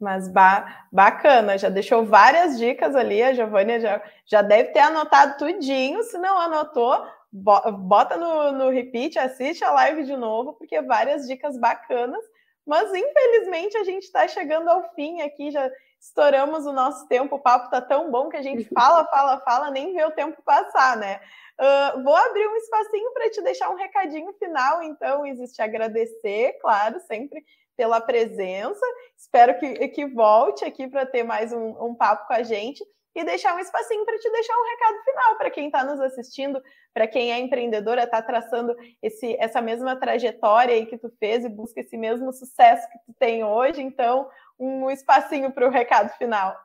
Mas ba bacana, já deixou várias dicas ali, a Giovânia já, já deve ter anotado tudinho, se não anotou, bota no, no repeat, assiste a live de novo, porque várias dicas bacanas. Mas infelizmente a gente está chegando ao fim aqui, já estouramos o nosso tempo, o papo está tão bom que a gente fala, fala, fala, nem vê o tempo passar, né? Uh, vou abrir um espacinho para te deixar um recadinho final, então, existe agradecer, claro, sempre pela presença. Espero que, que volte aqui para ter mais um, um papo com a gente e deixar um espacinho para te deixar um recado final para quem está nos assistindo, para quem é empreendedora, está traçando esse, essa mesma trajetória aí que tu fez e busca esse mesmo sucesso que tu tem hoje. Então, um espacinho para o recado final.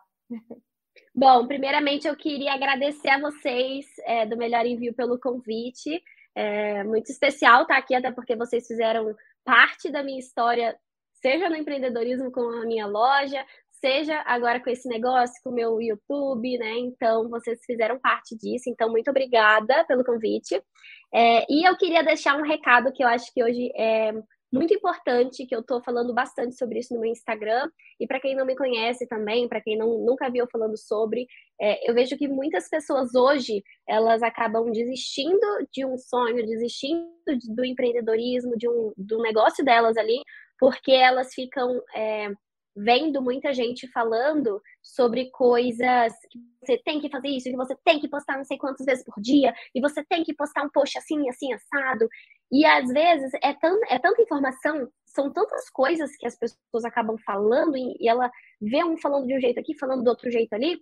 Bom, primeiramente eu queria agradecer a vocês é, do Melhor Envio pelo convite. É muito especial estar aqui, até porque vocês fizeram parte da minha história, seja no empreendedorismo com a minha loja, seja agora com esse negócio, com o meu YouTube, né? Então, vocês fizeram parte disso. Então, muito obrigada pelo convite. É, e eu queria deixar um recado que eu acho que hoje é muito importante, que eu estou falando bastante sobre isso no meu Instagram. E para quem não me conhece também, para quem não, nunca viu falando sobre, é, eu vejo que muitas pessoas hoje, elas acabam desistindo de um sonho, desistindo do empreendedorismo, de um, do negócio delas ali, porque elas ficam... É, vendo muita gente falando sobre coisas que você tem que fazer isso, que você tem que postar não sei quantas vezes por dia, e você tem que postar um post assim, assim, assado. E às vezes é, tão, é tanta informação, são tantas coisas que as pessoas acabam falando, e, e ela vê um falando de um jeito aqui, falando do outro jeito ali,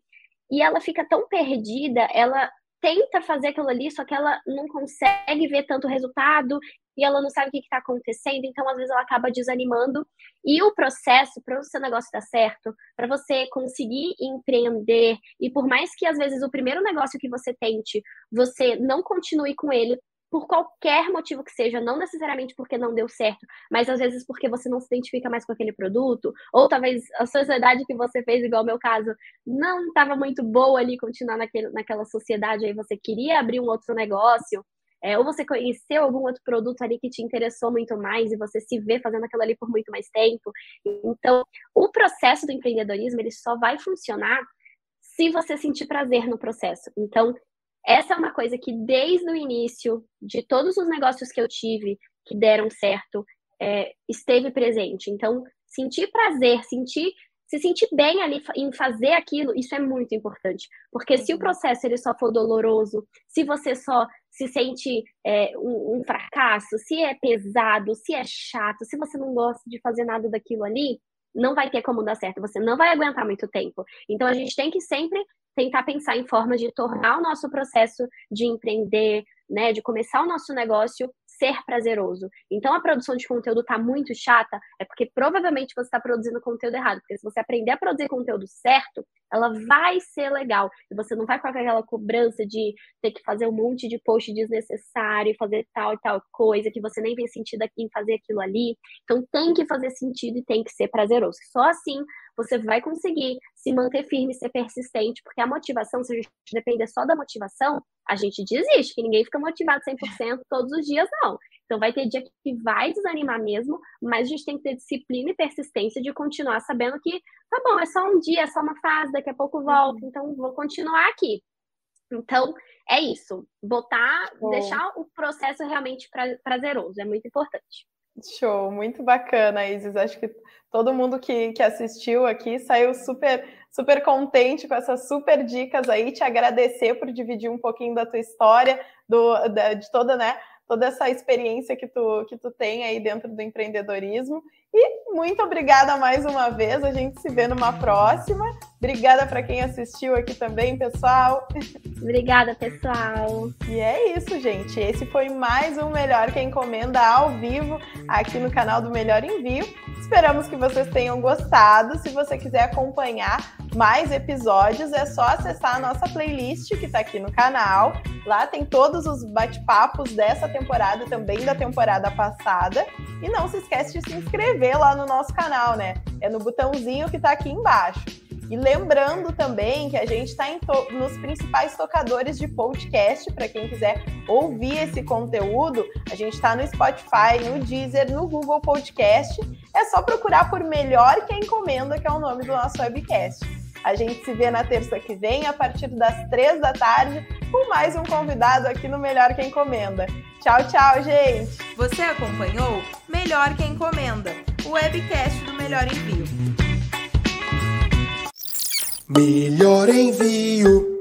e ela fica tão perdida, ela tenta fazer aquilo ali, só que ela não consegue ver tanto resultado e ela não sabe o que está acontecendo, então às vezes ela acaba desanimando. E o processo para o seu negócio dar certo, para você conseguir empreender, e por mais que às vezes o primeiro negócio que você tente, você não continue com ele, por qualquer motivo que seja, não necessariamente porque não deu certo, mas às vezes porque você não se identifica mais com aquele produto, ou talvez a sociedade que você fez, igual ao meu caso, não estava muito boa ali continuar naquele, naquela sociedade, aí você queria abrir um outro negócio, é, ou você conheceu algum outro produto ali que te interessou muito mais e você se vê fazendo aquilo ali por muito mais tempo. Então, o processo do empreendedorismo ele só vai funcionar se você sentir prazer no processo. Então, essa é uma coisa que desde o início de todos os negócios que eu tive que deram certo, é, esteve presente. Então, sentir prazer, sentir se sentir bem ali em fazer aquilo, isso é muito importante. Porque se o uhum. processo ele só for doloroso, se você só se sente é, um, um, fracasso, se é pesado, se é chato, se você não gosta de fazer nada daquilo ali, não vai ter como dar certo, você não vai aguentar muito tempo. Então a gente tem que sempre tentar pensar em formas de tornar o nosso processo de empreender, né, de começar o nosso negócio ser prazeroso. Então, a produção de conteúdo está muito chata, é porque provavelmente você está produzindo conteúdo errado. Porque se você aprender a produzir conteúdo certo, ela vai ser legal. E você não vai com aquela cobrança de ter que fazer um monte de post desnecessário, fazer tal e tal coisa, que você nem vê sentido aqui em fazer aquilo ali. Então, tem que fazer sentido e tem que ser prazeroso. Só assim você vai conseguir se manter firme, ser persistente, porque a motivação, se a gente depender só da motivação, a gente desiste, que ninguém fica motivado 100% todos os dias, não. Então vai ter dia que vai desanimar mesmo, mas a gente tem que ter disciplina e persistência de continuar sabendo que, tá bom, é só um dia, é só uma fase, daqui a pouco volto, uhum. então vou continuar aqui. Então, é isso. Botar, Bom. deixar o processo realmente prazeroso, é muito importante. Show, muito bacana, Isis. Acho que todo mundo que, que assistiu aqui saiu super, super contente com essas super dicas aí. Te agradecer por dividir um pouquinho da tua história, do, da, de toda, né, toda essa experiência que tu, que tu tem aí dentro do empreendedorismo. E muito obrigada mais uma vez. A gente se vê numa próxima. Obrigada para quem assistiu aqui também, pessoal. Obrigada, pessoal. E é isso, gente. Esse foi mais um Melhor que Encomenda ao vivo aqui no canal do Melhor Envio. Esperamos que vocês tenham gostado. Se você quiser acompanhar mais episódios, é só acessar a nossa playlist que está aqui no canal. Lá tem todos os bate-papos dessa temporada, também da temporada passada. E não se esquece de se inscrever lá no nosso canal, né? É no botãozinho que está aqui embaixo. E lembrando também que a gente está nos principais tocadores de podcast, para quem quiser ouvir esse conteúdo, a gente está no Spotify, no Deezer, no Google Podcast. É só procurar por Melhor que a Encomenda, que é o nome do nosso webcast. A gente se vê na terça que vem, a partir das três da tarde, com mais um convidado aqui no Melhor que Encomenda. Tchau, tchau, gente! Você acompanhou Melhor que Encomenda, o webcast do Melhor Envio. Melhor envio.